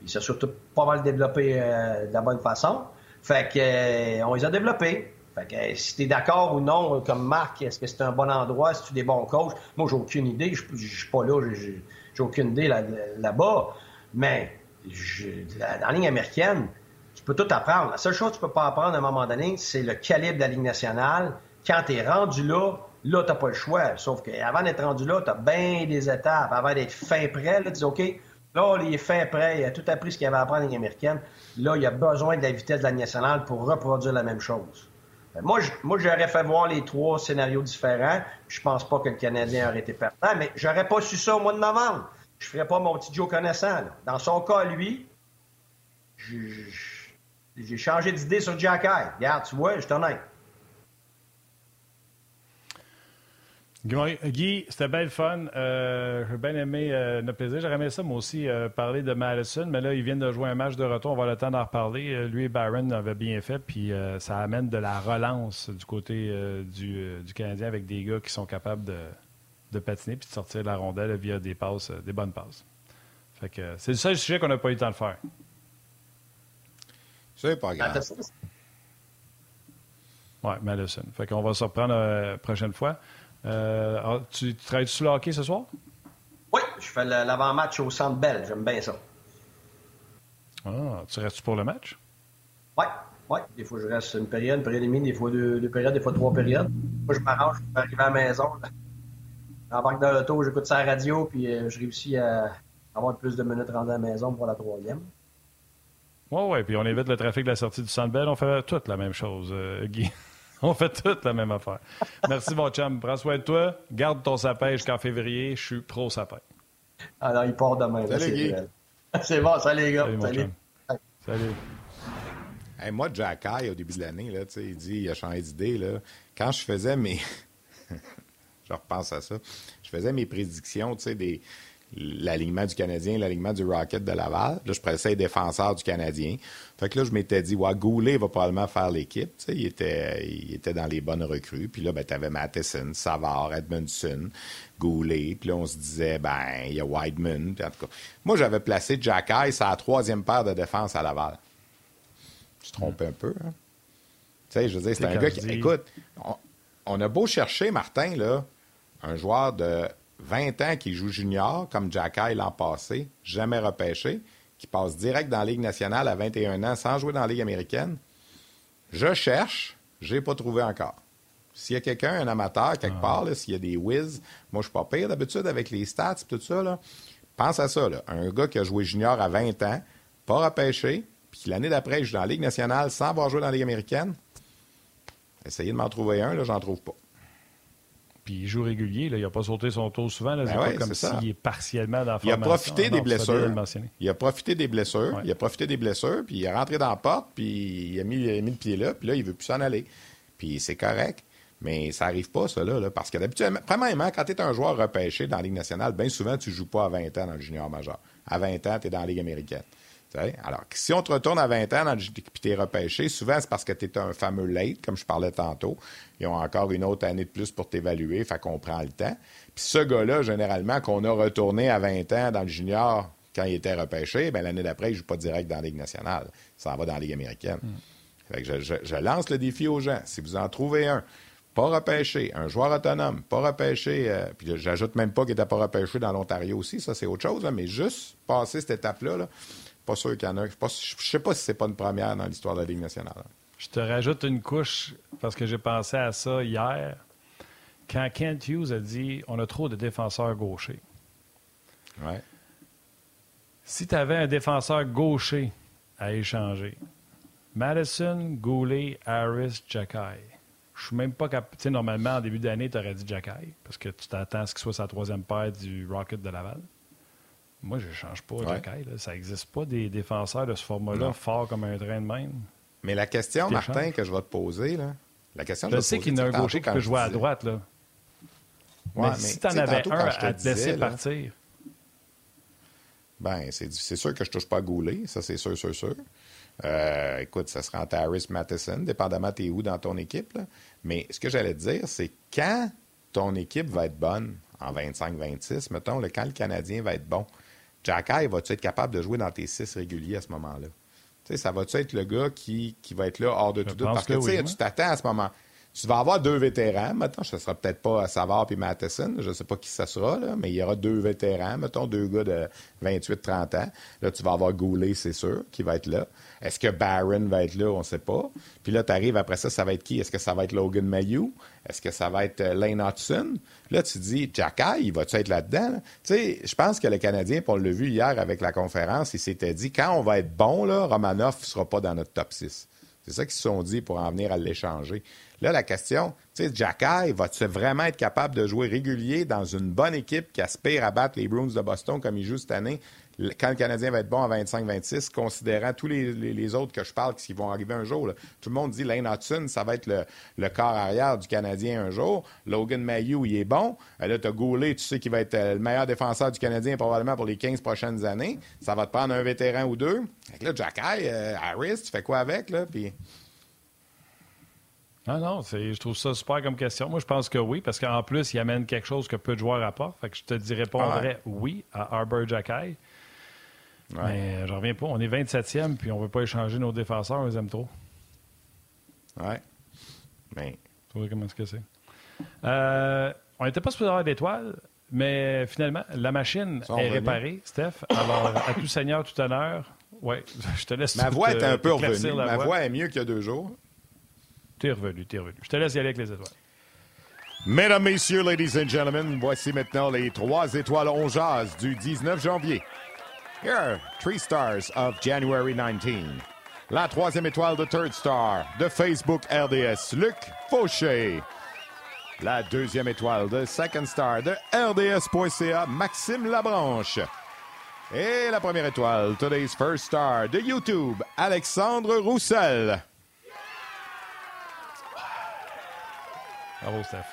Puis ça surtout pas mal développé euh, de la bonne façon. Fait que euh, on les a développés. Fait que euh, si tu es d'accord ou non, comme Marc, est-ce que c'est un bon endroit, si tu des bons coachs? Moi, j'ai aucune idée. Je suis pas là, j'ai aucune idée là-bas. Mais dans la ligne américaine, tu peux tout apprendre. La seule chose que tu peux pas apprendre à un moment donné, c'est le calibre de la ligne nationale. Quand tu es rendu là, Là, tu n'as pas le choix. Sauf qu'avant d'être rendu là, tu as bien des étapes. Avant d'être fin prêt, tu dis OK, là, il est fin prêt, il a tout appris ce qu'il avait à apprendre en ligne américaine. Là, il a besoin de la vitesse de la nationale pour reproduire la même chose. Ben, moi, moi, j'aurais fait voir les trois scénarios différents. Je pense pas que le Canadien aurait été perdant, mais j'aurais pas su ça au mois de novembre. Je ferais pas mon petit Joe connaissant. Dans son cas, lui, j'ai changé d'idée sur Jack Regarde, tu vois, je suis honnête. Guy, c'était bien le fun. Euh, J'ai bien aimé euh, notre plaisir. J'aurais aimé ça, moi aussi, euh, parler de Madison, mais là, ils viennent de jouer un match de retour. On va le temps d'en reparler. Euh, lui et Byron avaient bien fait, puis ça amène de la relance du côté du, Canadien avec des gars qui sont capables de, de patiner puis de sortir de la rondelle via des passes, des bonnes passes. Fait que c'est le seul sujet qu'on n'a pas eu le temps de faire. C'est pas grave. Oui, Madison. Fait qu'on va se reprendre la prochaine fois. Euh, ah, tu, travailles sur le hockey ce soir? Oui, je fais l'avant-match au Centre Bell. J'aime bien ça. Ah, tu restes pour le match? Oui, oui. Des fois, je reste une période, une période et demie, des fois deux, périodes, des fois trois périodes. Moi, je m'arrange pour arriver à la maison. J'embarque dans l'auto, j'écoute ça à la radio, puis euh, je réussis à avoir plus de minutes rendues à la maison pour la troisième. Oui, oui, puis on évite le trafic de la sortie du Centre Bell. On fait toute la même chose, euh, Guy. On fait toute la même affaire. Merci, mon chum. Prends soin de toi. Garde ton sapin jusqu'en février. Je suis pro sapin. Alors, il part demain. Salut, C'est bon, salut, les gars. Salut. Salut. moi, Jack High, au début de l'année, là, il dit il a changé d'idée. Là. Quand je faisais mes. Je repense à ça. Je faisais mes prédictions, tu sais, des l'alignement du Canadien, l'alignement du Rocket de Laval. Là, je pressais les défenseurs du Canadien. Fait que là, je m'étais dit, ouais, Goulet va probablement faire l'équipe. Tu sais, il était, il était dans les bonnes recrues. Puis là, ben, tu avais Matheson, Savard, Edmondson, Goulet. Puis là, on se disait, ben, il y a Whiteman. en tout cas, moi, j'avais placé Jack Ice à la troisième paire de défense à Laval. Je me trompais un peu. Hein? Tu sais, je veux dire, c'est un gars qui. Écoute, on, on a beau chercher, Martin, là, un joueur de 20 ans qui joue junior, comme Jack l'an passé, jamais repêché, qui passe direct dans la Ligue nationale à 21 ans sans jouer dans la Ligue américaine. Je cherche, je n'ai pas trouvé encore. S'il y a quelqu'un, un amateur, quelque ah. part, s'il y a des whiz, moi je suis pas pire d'habitude avec les stats et tout ça. Là. Pense à ça. Là. Un gars qui a joué junior à 20 ans, pas repêché, puis l'année d'après, il joue dans la Ligue nationale sans avoir joué dans la Ligue américaine. Essayez de m'en trouver un, là, j'en trouve pas. Puis il joue régulier, là, il n'a pas sauté son tour souvent. Là, ben pas comme s'il est partiellement dans la Il a profité des blessures. Il a profité des blessures. Il a profité des blessures, puis il est rentré dans la porte, puis il a mis, il a mis le pied là, puis là, il veut plus s'en aller. Puis c'est correct. Mais ça n'arrive pas, ça, là, parce que d'habitude, premièrement, quand tu es un joueur repêché dans la Ligue nationale, bien souvent, tu ne joues pas à 20 ans dans le junior majeur. À 20 ans, tu es dans la Ligue américaine. Alors, si on te retourne à 20 ans dans le puis tu es repêché, souvent, c'est parce que tu es un fameux late, comme je parlais tantôt. Ils ont encore une autre année de plus pour t'évaluer, fait qu'on prend le temps. Puis ce gars-là, généralement, qu'on a retourné à 20 ans dans le junior quand il était repêché, ben l'année d'après, il ne joue pas direct dans la Ligue nationale. Ça va dans la Ligue américaine. Hmm. Fait que je, lance le défi aux gens. Si vous en trouvez un, pas repêché, un joueur autonome, pas repêché, euh, puis j'ajoute même pas qu'il n'était pas repêché dans l'Ontario aussi, ça c'est autre chose, mais juste passer cette étape-là, là, pas sûr qu'il y en a. Je ne sais pas si c'est pas une première dans l'histoire de la Ligue nationale. Je te rajoute une couche parce que j'ai pensé à ça hier. Quand Kent Hughes a dit on a trop de défenseurs gauchers. Ouais. Si tu avais un défenseur gaucher à échanger, Madison, Goulet, Harris, Jacky. Je suis même pas capable. Tu sais, normalement, en début d'année, tu aurais dit Jacky parce que tu t'attends à ce qu'il soit sa troisième paire du Rocket de Laval. Moi, je ne change pas Ouais. Jacky. là. Ça n'existe pas des défenseurs de ce format-là forts comme un train de même. Mais la question. Martin, que je vais te poser, là, la question que Je sais qu'il y en a un gaucher qui peut jouer à droite. Là. Ouais, mais, mais, si tu en avais un à te laisser disais, partir, Ben, c'est sûr que je touche pas à Goulet, ça c'est sûr, sûr, sûr. Euh, écoute, ça sera entre Harris Matheson, dépendamment t'es où dans ton équipe. là. Mais ce que j'allais te dire, c'est quand ton équipe va être bonne en 25-26, mettons, là, quand le Canadien va être bon, Jacky, vas-tu être capable de jouer dans tes six réguliers à ce moment-là? Tu sais, ça va-tu être le gars qui, qui va être là hors de Je tout doute? Parce que, que oui, tu t'attends à ce moment. Tu vas avoir deux vétérans, mettons, ce sera peut-être pas Savard puis Matheson, je ne sais pas qui ça sera, mais il y aura deux vétérans, mettons, deux gars de 28-30 ans. Là, tu vas avoir Goulet, c'est sûr, qui va être là. Est-ce que Barron va être là? On ne sait pas. Puis là, tu arrives après ça, ça va être qui? Est-ce que ça va être Logan Mayhew? Est-ce que ça va être euh, Lane Hudson? Là, tu dis, Jacky, il va-tu être là-dedans? là? Tu sais, je pense que le Canadien, puis on l'a vu hier avec la conférence, il s'était dit, quand on va être bon, là, Romanov ne sera pas dans notre top 6. C'est ça qu'ils se sont dit pour en venir à l'échanger. Là, la question, tu sais, Jacky, va-tu vraiment être capable de jouer régulier dans une bonne équipe qui aspire à battre les Bruins de Boston comme il joue cette année, quand le Canadien va être bon à 25-26, considérant tous les, les- les autres que je parle qui vont arriver un jour. là. Tout le monde dit Lane Hudson, ça va être le, le corps arrière du Canadien un jour. Logan Mayhew, il est bon. Euh, Là, tu as Goulet, tu sais qu'il va être euh, le meilleur défenseur du Canadien probablement pour les 15 prochaines années. Ça va te prendre un vétéran ou deux. Fait que là, Jacky, euh, Harris, tu fais quoi avec? Là? Puis... Non, non, je trouve ça super comme question. Moi, je pense que oui, parce qu'en plus, il amène quelque chose que peu de joueurs apportent. Fait que je te dis répondrais oui à Arbor Jacky. Mais euh, je reviens pas. On est 27e, puis on veut pas échanger nos défenseurs, on les aime trop. Ouais. Mais Tu vois comment est-ce que c'est? Euh, on n'était pas supposé avoir d'étoiles, mais finalement, la machine est revenus. réparée, Steph. Alors, à tout seigneur, tout honneur. Oui, je te laisse ma voix est un peu revenue. Ma voix est mieux qu'il y a deux jours. T'es revenu, t'es revenu. Je te laisse y aller avec les étoiles. Mesdames, Messieurs, Ladies and Gentlemen, voici maintenant les trois étoiles on jazz du 19 janvier. Here are three stars of January 19. La troisième étoile de Third Star de Facebook RDS, Luc Fauché. La deuxième étoile de Second Star de RDS.ca, Maxime Labranche. Et la première étoile, Today's First Star de YouTube, Alexandre Roussel. Bravo, Steph.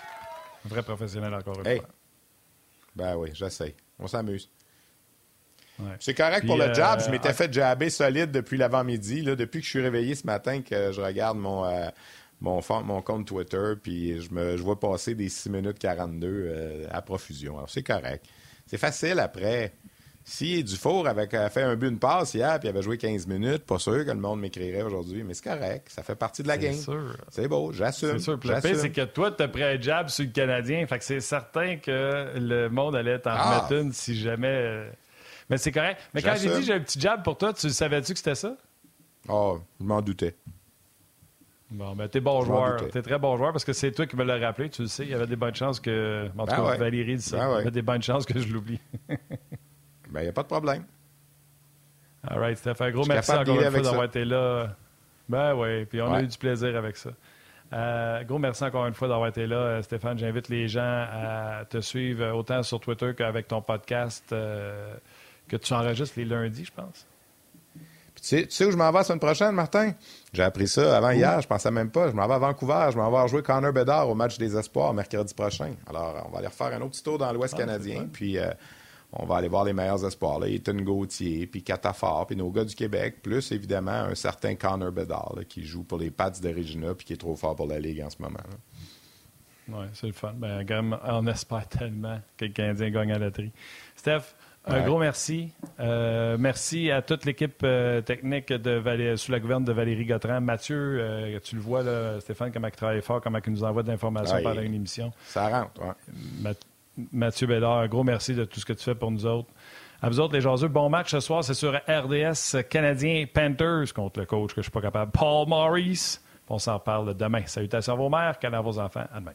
Un vrai professionnel encore une Hey. fois. Ben oui, j'essaie. On s'amuse. Ouais. C'est correct Puis, pour le euh, jab. Je m'étais ah, fait jabber solide depuis l'avant-midi. Depuis que je suis réveillé ce matin, que je regarde mon, euh, mon, fond- mon compte Twitter, puis je, me, je vois passer des 6 minutes 42 euh, à profusion. Alors, c'est correct. C'est facile après. Si Dufour avait euh, fait un but, une passe hier, puis il avait joué 15 minutes, pas sûr que le monde m'écrirait aujourd'hui, mais c'est correct. Ça fait partie de la game. C'est beau, j'assume. C'est sûr. Puis le pire, c'est que toi, tu as pris un jab sur le Canadien. Fait que c'est certain que le monde allait t'en Ah. remettre une si jamais. Euh, Mais c'est correct. Mais quand j'ai dit j'ai un petit jab pour toi, tu savais-tu que c'était ça? Oh, je m'en doutais. Bon, ben, t'es bon Je joueur. T'es très bon joueur parce que c'est toi qui me l'as rappelé. Tu le sais, il y avait des bonnes chances que. En tout Ben cas, ouais. Valérie dit ça. Ben Il y ouais. avait des bonnes chances que je l'oublie. Ben, il n'y a pas de problème. All right, Steph. Un gros merci encore une fois d'avoir été là. Ben oui, puis on a eu du plaisir avec ça. Euh, gros merci encore une fois d'avoir été là, euh, Stéphane. J'invite les gens à te suivre euh, autant sur Twitter qu'avec ton podcast euh, que tu enregistres les lundis, je pense. Puis tu sais, tu sais où je m'en vais la semaine prochaine, Martin? J'ai appris ça avant hier, je pensais même pas. Je m'en vais à Vancouver, je m'en vais jouer Connor Bedard au match des Espoirs mercredi prochain. Alors, on va aller refaire un autre petit tour dans l'Ouest Ah, canadien, puis euh, on va aller voir les meilleurs espoirs. Là. Ethan Gauthier, puis Catafort, puis nos gars du Québec, plus évidemment un certain Connor Bedard là, qui joue pour les Pats de Regina, puis qui est trop fort pour la Ligue en ce moment. Oui, c'est le fun. Ben, on espère tellement que le Canadien gagne à la loterie. Steph, un gros merci. Euh, merci à toute l'équipe euh, technique de Valé- sous la gouverne de Valérie Gautran. Mathieu, euh, tu le vois, là, Stéphane, comment il travaille fort, comment il nous envoie de l'information Ouais. pendant une émission. Ça rentre, ouais. Math- Mathieu Bédard, un gros merci de tout ce que tu fais pour nous autres. À vous autres, les jaseux, bon match ce soir. C'est sur RDS Canadien Panthers contre le coach que je suis pas capable. Paul Maurice. On s'en parle demain. Salutations à vos mères, câlins à vos enfants. À demain.